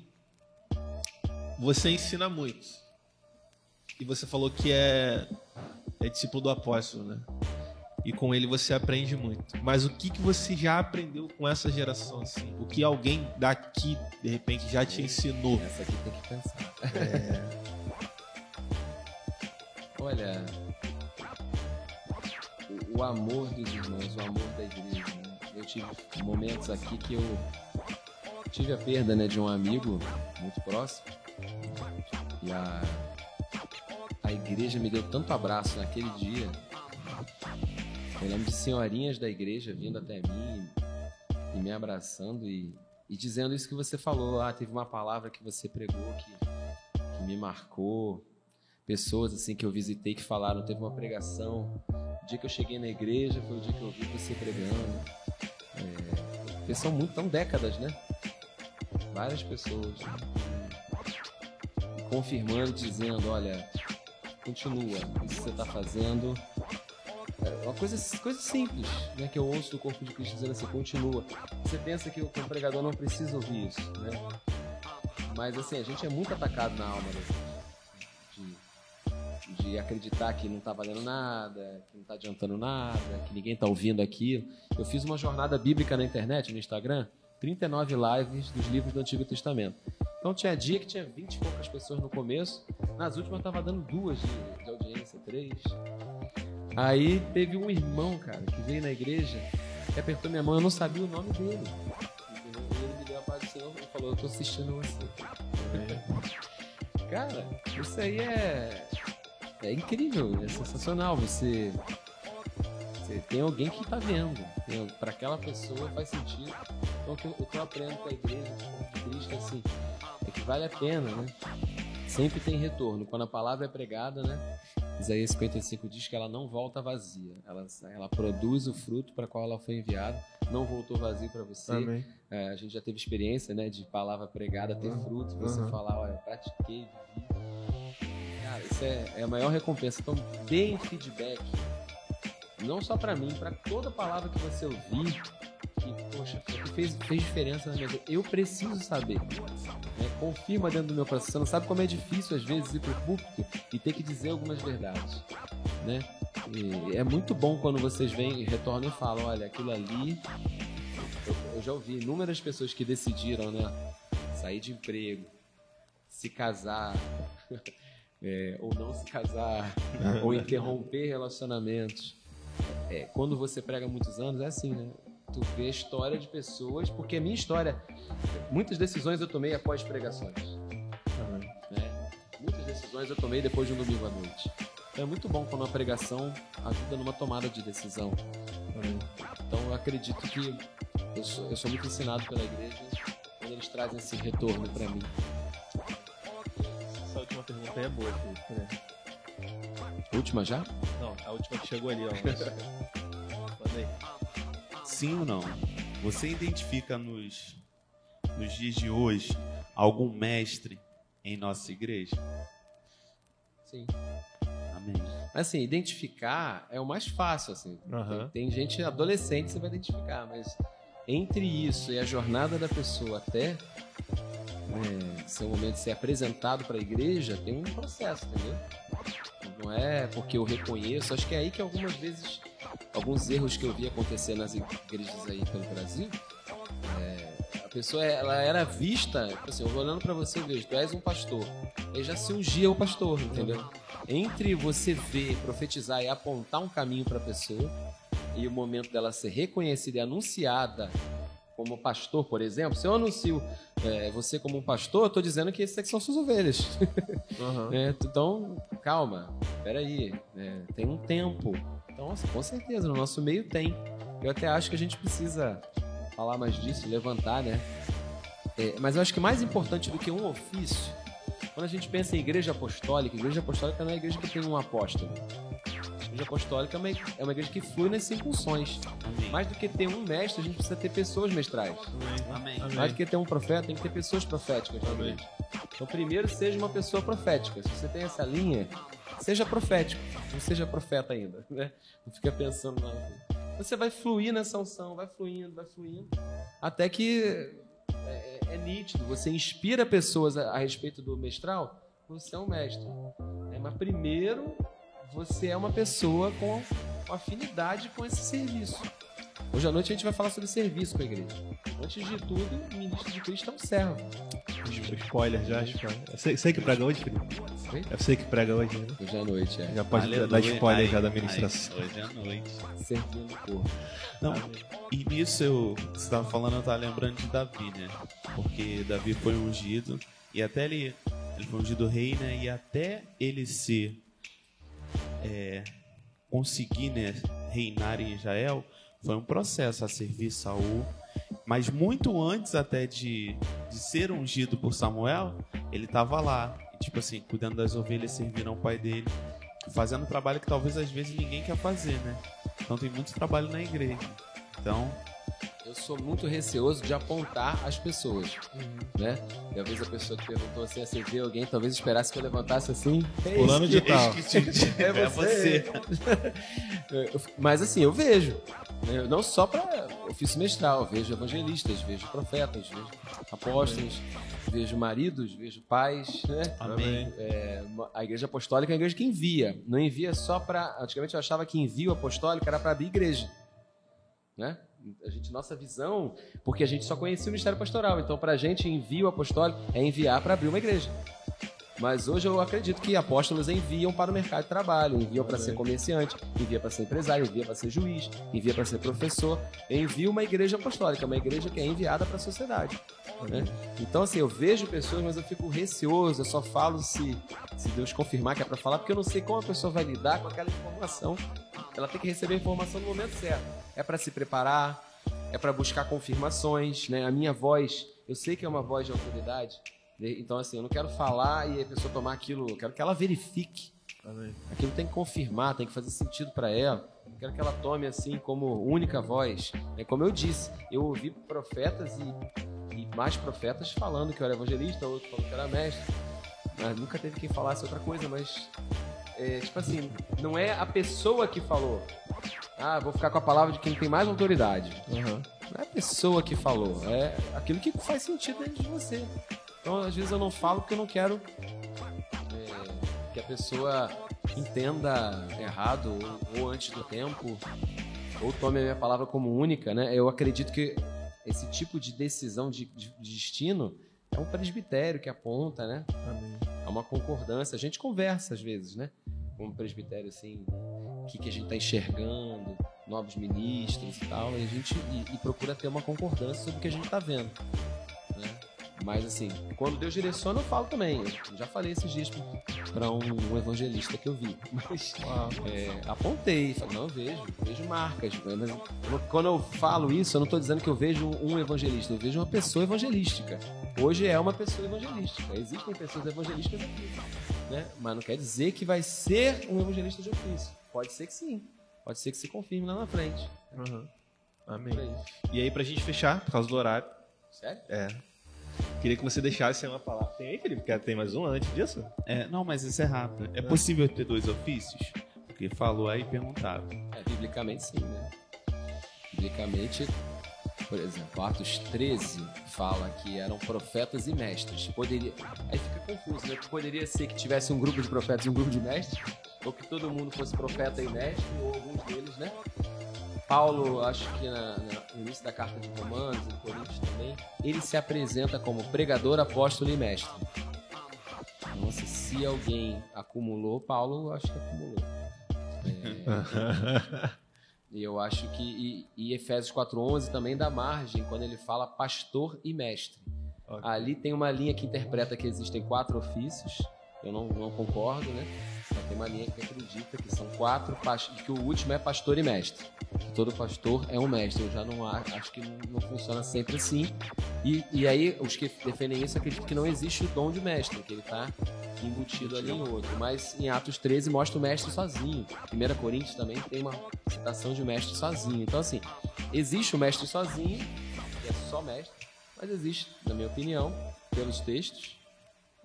você ensina muito. E você falou que é, é discípulo do apóstolo, né? E com ele você aprende muito. Mas o que, que você já aprendeu com essa geração, assim? O que alguém daqui, de repente, já te ensinou? Essa aqui tem que pensar. [LAUGHS] Olha, o, amor dos irmãos, o amor da igreja. né? Eu tive momentos aqui que eu tive a perda né, de um amigo muito próximo. E a, a igreja me deu tanto abraço naquele dia. Eu lembro de senhorinhas da igreja vindo até mim e me abraçando e, e dizendo isso que você falou. Ah, teve uma palavra que você pregou que, que me marcou. Pessoas assim que eu visitei que falaram, teve uma pregação. O dia que eu cheguei na igreja foi o dia que eu vi você pregando. É, são muito, são décadas, né? Várias pessoas. Confirmando, dizendo, olha, continua, isso que você está fazendo. É uma coisa, coisa simples, né? Que eu ouço do corpo de Cristo dizendo assim, continua. Você pensa que o que o pregador não precisa ouvir isso, né? Mas assim, a gente é muito atacado na alma, né? De, acreditar que não tá valendo nada, que não tá adiantando nada, que ninguém tá ouvindo aquilo. Eu fiz uma jornada bíblica na internet, no Instagram, 39 lives dos livros do Antigo Testamento. Então tinha dia que tinha 20 e poucas pessoas no começo, nas últimas tava dando duas de, de audiência, três. Aí teve um irmão, cara, que veio na igreja e apertou minha mão, eu não sabia o nome dele. Ele me deu a paz do Senhor e falou, eu tô assistindo você. Cara, isso aí é. É incrível, é sensacional. Você. Você tem alguém que tá vendo. Pra aquela pessoa faz sentido. Então o que eu, o que eu aprendo com a igreja, com Cristo, é assim, é que vale a pena, né? Sempre tem retorno. Quando a palavra é pregada, né? Isaías 55 diz que ela não volta vazia. Ela, ela produz o fruto para qual ela foi enviada. Não voltou vazio para você. É, a gente já teve experiência, né, de palavra pregada ter fruto, você Uhum. falar, olha, pratiquei, vivi. É, é a maior recompensa. Então, deem feedback, não só pra mim, pra toda palavra que você ouvir, que, poxa, que fez, fez diferença na minha vida. Eu preciso saber. Né? Confirma dentro do meu coração. Você não sabe como é difícil, às vezes, ir pro púlpito e ter que dizer algumas verdades, né? E é muito bom quando vocês vêm retornam e falam, olha, aquilo ali eu, eu já ouvi inúmeras pessoas que decidiram, né? Sair de emprego, se casar, [LAUGHS] é, ou não se casar, [LAUGHS] ou interromper relacionamentos. É, quando você prega muitos anos, é assim, né? Tu vê a história de pessoas, porque a minha história, muitas decisões eu tomei após pregações. Né? Muitas decisões eu tomei depois de um domingo à noite. Então é muito bom quando a pregação ajuda numa tomada de decisão. Então eu acredito que eu sou, eu sou muito ensinado pela igreja quando eles trazem esse retorno para mim. Pergunta aí é boa, Felipe. Peraí. Última já? Não, a última que chegou ali, ó. Manda aí. Sim ou não? Você identifica nos, nos dias de hoje algum mestre em nossa igreja? Sim. Amém. Mas assim, identificar é o mais fácil, assim. Aham. Tem, tem gente adolescente que você vai identificar, mas entre isso e a jornada da pessoa até ser o momento de ser apresentado para a igreja, tem um processo, entendeu? Não é porque eu reconheço. Acho que é aí que algumas vezes, alguns erros que eu vi acontecer nas igrejas aí pelo Brasil, é, a pessoa ela era vista, tipo assim, eu vou olhando pra você, vejo, tu és um pastor. Aí já se ungia o pastor, entendeu? Entre você ver, profetizar e apontar um caminho pra pessoa e o momento dela ser reconhecida e anunciada como pastor, por exemplo, se eu anuncio é, você como um pastor, eu estou dizendo que esses aqui são suas ovelhas. Uhum. [LAUGHS] É, então, calma, peraí, é, tem um tempo. Então, assim, com certeza, no nosso meio tem. Eu até acho que a gente precisa falar mais disso, levantar, né? É, mas eu acho que mais importante do que um ofício, quando a gente pensa em igreja apostólica, igreja apostólica não é a igreja que tem um apóstolo. A igreja apostólica é uma, é uma igreja que flui nas funções. Amém. Mais do que ter um mestre, a gente precisa ter pessoas mestrais. Amém. Mais do que ter um profeta, tem que ter pessoas proféticas também. Então, primeiro, seja uma pessoa profética. Se você tem essa linha, seja profético. Não seja profeta ainda, [LAUGHS] né? Não fica pensando na... Você vai fluir nessa unção, vai fluindo, vai fluindo, até que é, é nítido. Você inspira pessoas a, a respeito do mestral, você é um mestre. né? Mas primeiro, você é uma pessoa com afinidade com esse serviço. Hoje à noite a gente vai falar sobre serviço com a igreja. Antes de tudo, o ministro de Cristo é um servo. Spoiler já, spoiler. Eu sei, sei que prega hoje, Felipe. Eu sei que prega hoje, né? Hoje à noite, é. Já pode Aleluia. dar spoiler Ai, já da ai, ministração. Hoje é noite. Servindo o corpo. Não, e nisso eu, você estava falando, eu estava lembrando de Davi, né? Porque Davi foi ungido, e até ele, ele foi ungido rei, né? E até ele ser, é, conseguir, né, reinar em Israel, foi um processo a servir Saul. Mas muito antes até de, de ser ungido por Samuel, ele estava lá, tipo assim, cuidando das ovelhas, servindo ao pai dele, fazendo trabalho que talvez às vezes ninguém quer fazer, né? Então tem muito trabalho na igreja. Então, sou muito receoso de apontar as pessoas, né? E às vezes a pessoa que perguntou assim, ah, você vê alguém, talvez esperasse que eu levantasse assim. "Ei, Fulano de tal. É você. [LAUGHS] Eu- Mas assim, eu vejo. né? Não só para ofício mestral, eu vejo evangelistas, vejo profetas, vejo apóstolos, vejo maridos, vejo pais, né? Amém. É, a igreja apostólica é a igreja que envia. Não envia só para. Antigamente eu achava que envio apostólico era para abrir igreja. Né? A gente, nossa visão, porque a gente só conhecia o ministério pastoral. Então, para a gente, envio apostólico é enviar para abrir uma igreja. Mas hoje eu acredito que apóstolos enviam para o mercado de trabalho, enviam para ser comerciante, envia para ser empresário, envia para ser juiz, envia para ser professor, envia uma igreja apostólica, uma igreja que é enviada para a sociedade. né? Então, assim, eu vejo pessoas, mas eu fico receoso, eu só falo se, se Deus confirmar que é para falar, porque eu não sei como a pessoa vai lidar com aquela informação. Ela tem que receber a informação no momento certo. É para se preparar, é para buscar confirmações, né? A minha voz, eu sei que é uma voz de autoridade, né? então assim, eu não quero falar e a pessoa tomar aquilo, eu quero que ela verifique. Aquilo tem que confirmar, tem que fazer sentido para ela. Eu quero que ela tome assim como única voz. É como eu disse, eu ouvi profetas e, e mais profetas falando que eu era evangelista, outro falando que era mestre. Mas nunca teve quem falasse outra coisa, mas é, tipo assim, não é a pessoa que falou. Ah, vou ficar com a palavra de quem tem mais autoridade. Não é a pessoa que falou, é aquilo que faz sentido dentro de você. Então, às vezes eu não falo porque eu não quero é, que a pessoa entenda errado ou, ou antes do tempo, ou tome a minha palavra como única, né? Eu acredito que esse tipo de decisão de, de- de destino é um presbitério que aponta, né? É uma concordância. A gente conversa às vezes, né? Com um presbitério assim, o que, que a gente está enxergando, novos ministros e tal, e a gente e, e procura ter uma concordância sobre o que a gente está vendo. Né? Mas assim, quando Deus direciona, eu falo também. Eu já falei esses dias para um, um evangelista que eu vi. [LAUGHS] Mas é, apontei, falei, não, eu vejo, vejo marcas. Mas quando eu falo isso, eu não estou dizendo que eu vejo um evangelista, eu vejo uma pessoa evangelística. Hoje é uma pessoa evangelística. Existem pessoas evangelísticas aqui. Né? Mas não quer dizer que vai ser um evangelista de ofício. Pode ser que sim. Pode ser que se confirme lá na frente. Amém. Por aí. E aí, pra gente fechar, por causa do horário, Sério? é. Queria que você deixasse uma palavra. Tem aí, Felipe? Quer tem mais um antes disso? é, não, mas isso é rápido. É possível ter dois ofícios? Porque falou aí e perguntaram. É, biblicamente sim, né? Biblicamente, por exemplo, Atos 13 fala que eram profetas e mestres. Poderia... Aí fica confuso, né? Poderia ser que tivesse um grupo de profetas e um grupo de mestres? ou que todo mundo fosse profeta e mestre, ou alguns deles, né? Paulo, acho que na, na, no início da carta de Romanos, em Coríntios também, ele se apresenta como pregador, apóstolo e mestre. Nossa, se alguém acumulou, Paulo acho que acumulou. É, [LAUGHS] e eu acho que. E, e Efésios 4,11 também dá margem quando ele fala pastor e mestre. Okay. Ali tem uma linha que interpreta que existem quatro ofícios. Eu não, não concordo, né? Tem uma linha que acredita que são quatro e que o último é pastor e mestre. Todo pastor é um mestre. Eu já não acho, que não, não funciona sempre assim. E, e aí, os que defendem isso acreditam que não existe o dom de mestre, que ele está embutido ali em outro. Mas em Atos 13 mostra o mestre sozinho. 1 Coríntios também tem uma citação de mestre sozinho. Então, assim, existe o mestre sozinho, que é só mestre, mas existe, na minha opinião, pelos textos,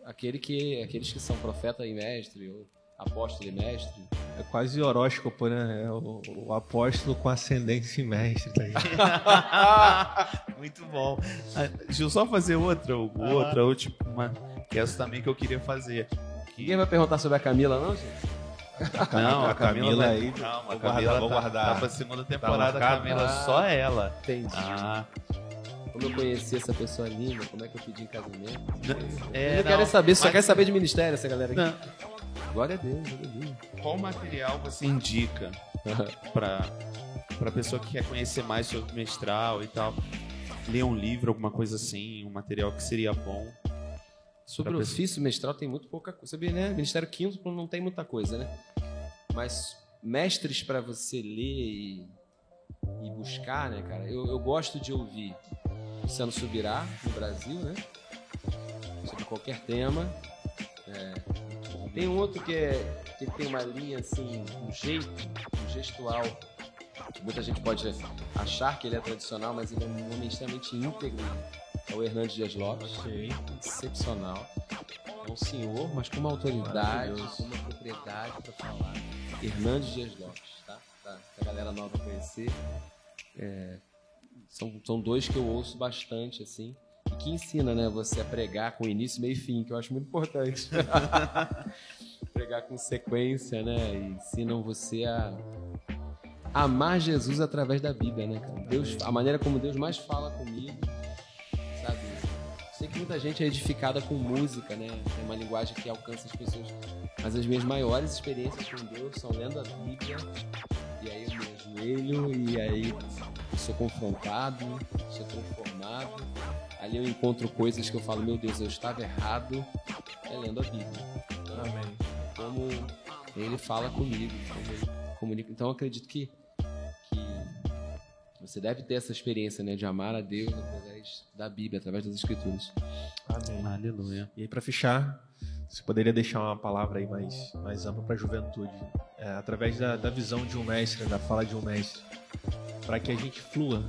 aquele que, aqueles que são profeta e mestre, ou apóstolo e mestre. É quase horóscopo, né? É o, o apóstolo com ascendência em mestre. Tá [LAUGHS] Muito bom. Ah, deixa eu só fazer outra, outra, última, que essa também que eu queria fazer. Que... Ninguém vai perguntar sobre a Camila, não, gente? Não, a, a Camila, Camila vai... aí. Calma, a Camila guardar, tá, guardar. tá pra segunda tá temporada, tá a Camila, ah, só ela. Entendi. Ah. Como eu conheci essa pessoa linda, como é que eu pedi em casamento. É, eu não, quero saber, só quer saber de ministério essa galera aqui. Não. Glória a Deus, glória a Deus. Qual material você indica [LAUGHS] para para pessoa que quer conhecer mais sobre mestral e tal? Ler um livro, alguma coisa assim, um material que seria bom. Sobre o pessoa... ofício mestral tem muito pouca coisa. Sabia, né? Ministério Quinto não tem muita coisa, né? Mas mestres para você ler e, e, buscar, né, cara? Eu, eu gosto de ouvir Luciano Subirá no Brasil, né? Sobre qualquer tema. É, tem outro que, é, que tem uma linha assim, um jeito, um gestual. Que muita gente pode achar que ele é tradicional, mas ele é um homem extremamente íntegro. É o Hernandes Dias Lopes. Excepcional. É um senhor, mas com uma autoridade, com uma propriedade para falar. Hernandes Dias Lopes, tá? Pra, pra galera nova conhecer. É, são, são dois que eu ouço bastante, assim que ensina, né, você a pregar com início, meio e fim, que eu acho muito importante. [LAUGHS] pregar com sequência, né? E ensinam você a amar Jesus através da Bíblia, né, cara? Deus, a maneira como Deus mais fala comigo, sabe? Sei que muita gente é edificada com música, né? É uma linguagem que alcança as pessoas. Mas as minhas maiores experiências com Deus são lendo a Bíblia, e aí eu me ajoelho, e aí eu sou confrontado, sou transformado, Ali eu encontro coisas que eu falo, meu Deus, eu estava errado, é lendo a Bíblia. Então, Amém. Como ele fala comigo, como ele comunica. Então eu acredito que, que você deve ter essa experiência né, de amar a Deus através da Bíblia, através das Escrituras. Amém. Aleluia. E aí, para fechar, você poderia deixar uma palavra aí mais, mais ampla para a juventude, é, através da, da visão de um mestre, da fala de um mestre, para que a gente flua,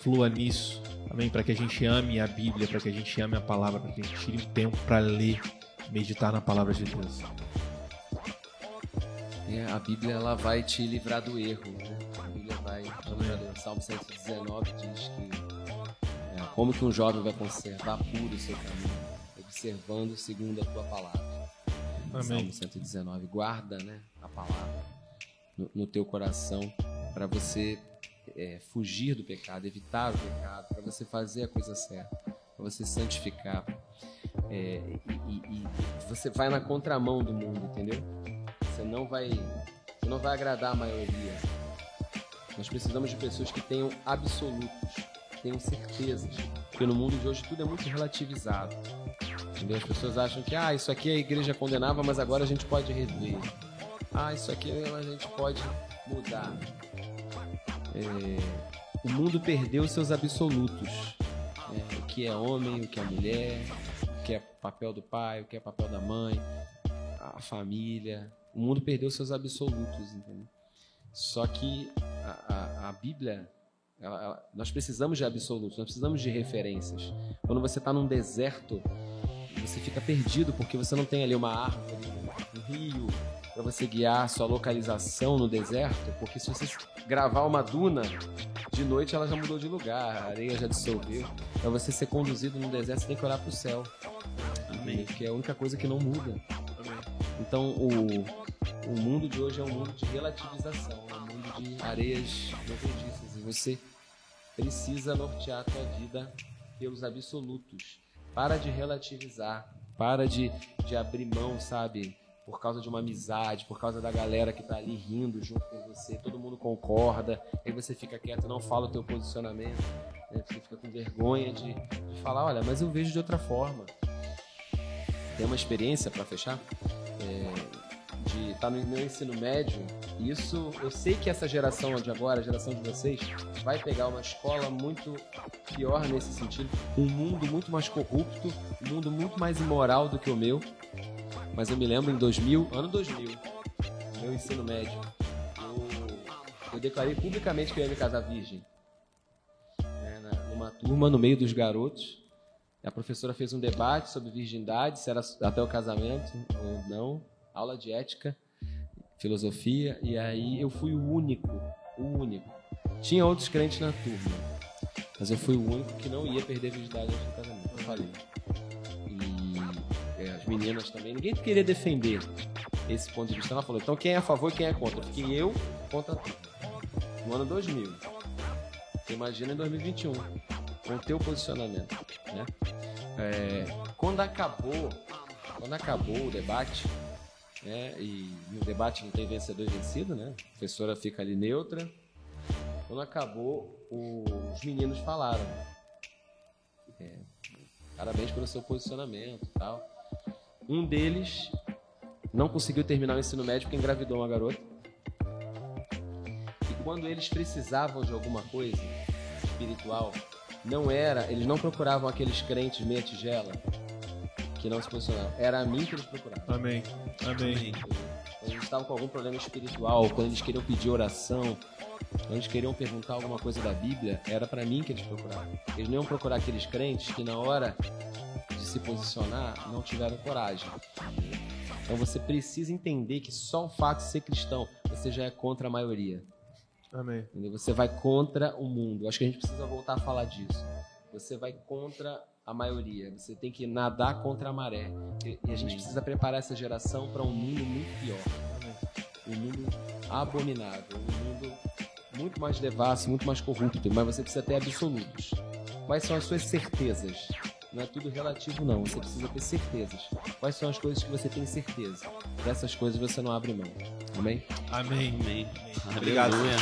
flua nisso, Amém? Para que a gente ame a Bíblia, para que a gente ame a palavra, para que a gente tire um tempo para ler, meditar na palavra de Deus. É, a Bíblia ela vai te livrar do erro. Né? A Bíblia vai. O Salmo 119 diz que é, como que um jovem vai conservar puro o seu caminho, observando segundo a tua palavra. Amém. Salmo 119. Guarda né, a palavra no, no teu coração para você é, fugir do pecado, evitar o pecado, para você fazer a coisa certa, para você santificar. É, e, e, você vai na contramão do mundo, entendeu? Você não vai, você não vai agradar a maioria. Nós precisamos de pessoas que tenham absolutos, tenham certezas, porque no mundo de hoje tudo é muito relativizado. Entendeu? As pessoas acham que ah, isso aqui a igreja condenava, mas agora a gente pode rever. Ah, isso aqui a gente pode mudar é, o mundo perdeu seus absolutos. É, o que é homem, o que é mulher, o que é papel do pai, o que é papel da mãe, a família. O mundo perdeu seus absolutos, entendeu? Só que a, a, a Bíblia, ela, ela, nós precisamos de absolutos, nós precisamos de referências. Quando você está num deserto, você fica perdido porque você não tem ali uma árvore, um rio para você guiar sua localização no deserto, porque se você gravar uma duna, de noite ela já mudou de lugar, a areia já dissolveu. Para você ser conduzido no deserto, você tem que olhar para o céu. Amém. Que é a única coisa que não muda. Amém. Então, o, o mundo de hoje é um mundo de relativização, é um mundo de areias movediças. E você precisa nortear a tua vida pelos absolutos. Para de relativizar, para de, de abrir mão, sabe? Por causa de uma amizade, por causa da galera que tá ali rindo junto com você, todo mundo concorda, aí você fica quieto, não fala o teu posicionamento, né? você fica com vergonha de, de falar, olha, mas eu vejo de outra forma. Tem uma experiência para fechar? É, de estar tá no meu ensino médio, isso eu sei que essa geração de agora, a geração de vocês, vai pegar uma escola muito pior nesse sentido, um mundo muito mais corrupto, um mundo muito mais imoral do que o meu. Mas eu me lembro em 2000, ano 2000, meu ensino médio, eu, eu declarei publicamente que eu ia me casar virgem. Né, numa turma, no meio dos garotos. A professora fez um debate sobre virgindade, se era até o casamento ou não aula de ética, filosofia, e aí eu fui o único, o único. Tinha outros crentes na turma, mas eu fui o único que não ia perder a virgindade antes do casamento. Eu falei. E as meninas também, ninguém queria defender esse ponto de vista. Ela falou, então quem é a favor e quem é contra? Fiquei eu contra tudo. No ano 2000. Você imagina em 2021, com o teu posicionamento. Né? É, quando acabou, quando acabou o debate, né? E no debate não tem vencedor e vencido, né? A professora fica ali neutra. Quando acabou, os meninos falaram. É, parabéns pelo seu posicionamento tal. Um deles não conseguiu terminar o ensino médio porque engravidou uma garota. E quando eles precisavam de alguma coisa espiritual, não era, eles não procuravam aqueles crentes meia tigela que não se posicionaram. Era a mim que eles procuravam. Amém. Amém. Quando eles estavam com algum problema espiritual, quando eles queriam pedir oração, quando eles queriam perguntar alguma coisa da Bíblia, era para mim que eles procuravam. Eles não iam procurar aqueles crentes que na hora se posicionar não tiveram coragem. Então você precisa entender que só o fato de ser cristão, você já é contra a maioria. Amém. Você vai contra o mundo. Acho que a gente precisa voltar a falar disso. Você vai contra a maioria. Você tem que nadar contra a maré. E, a gente precisa preparar essa geração para um mundo muito pior. Um mundo abominável. Um mundo muito mais devasso, muito mais corrupto. Mas você precisa ter absolutos. Quais são as suas certezas? Não é tudo relativo, não. Você precisa ter certezas. Quais são as coisas que você tem certeza? Dessas coisas você não abre mão. Amém? Amém. Amém. Obrigado. Aleluia.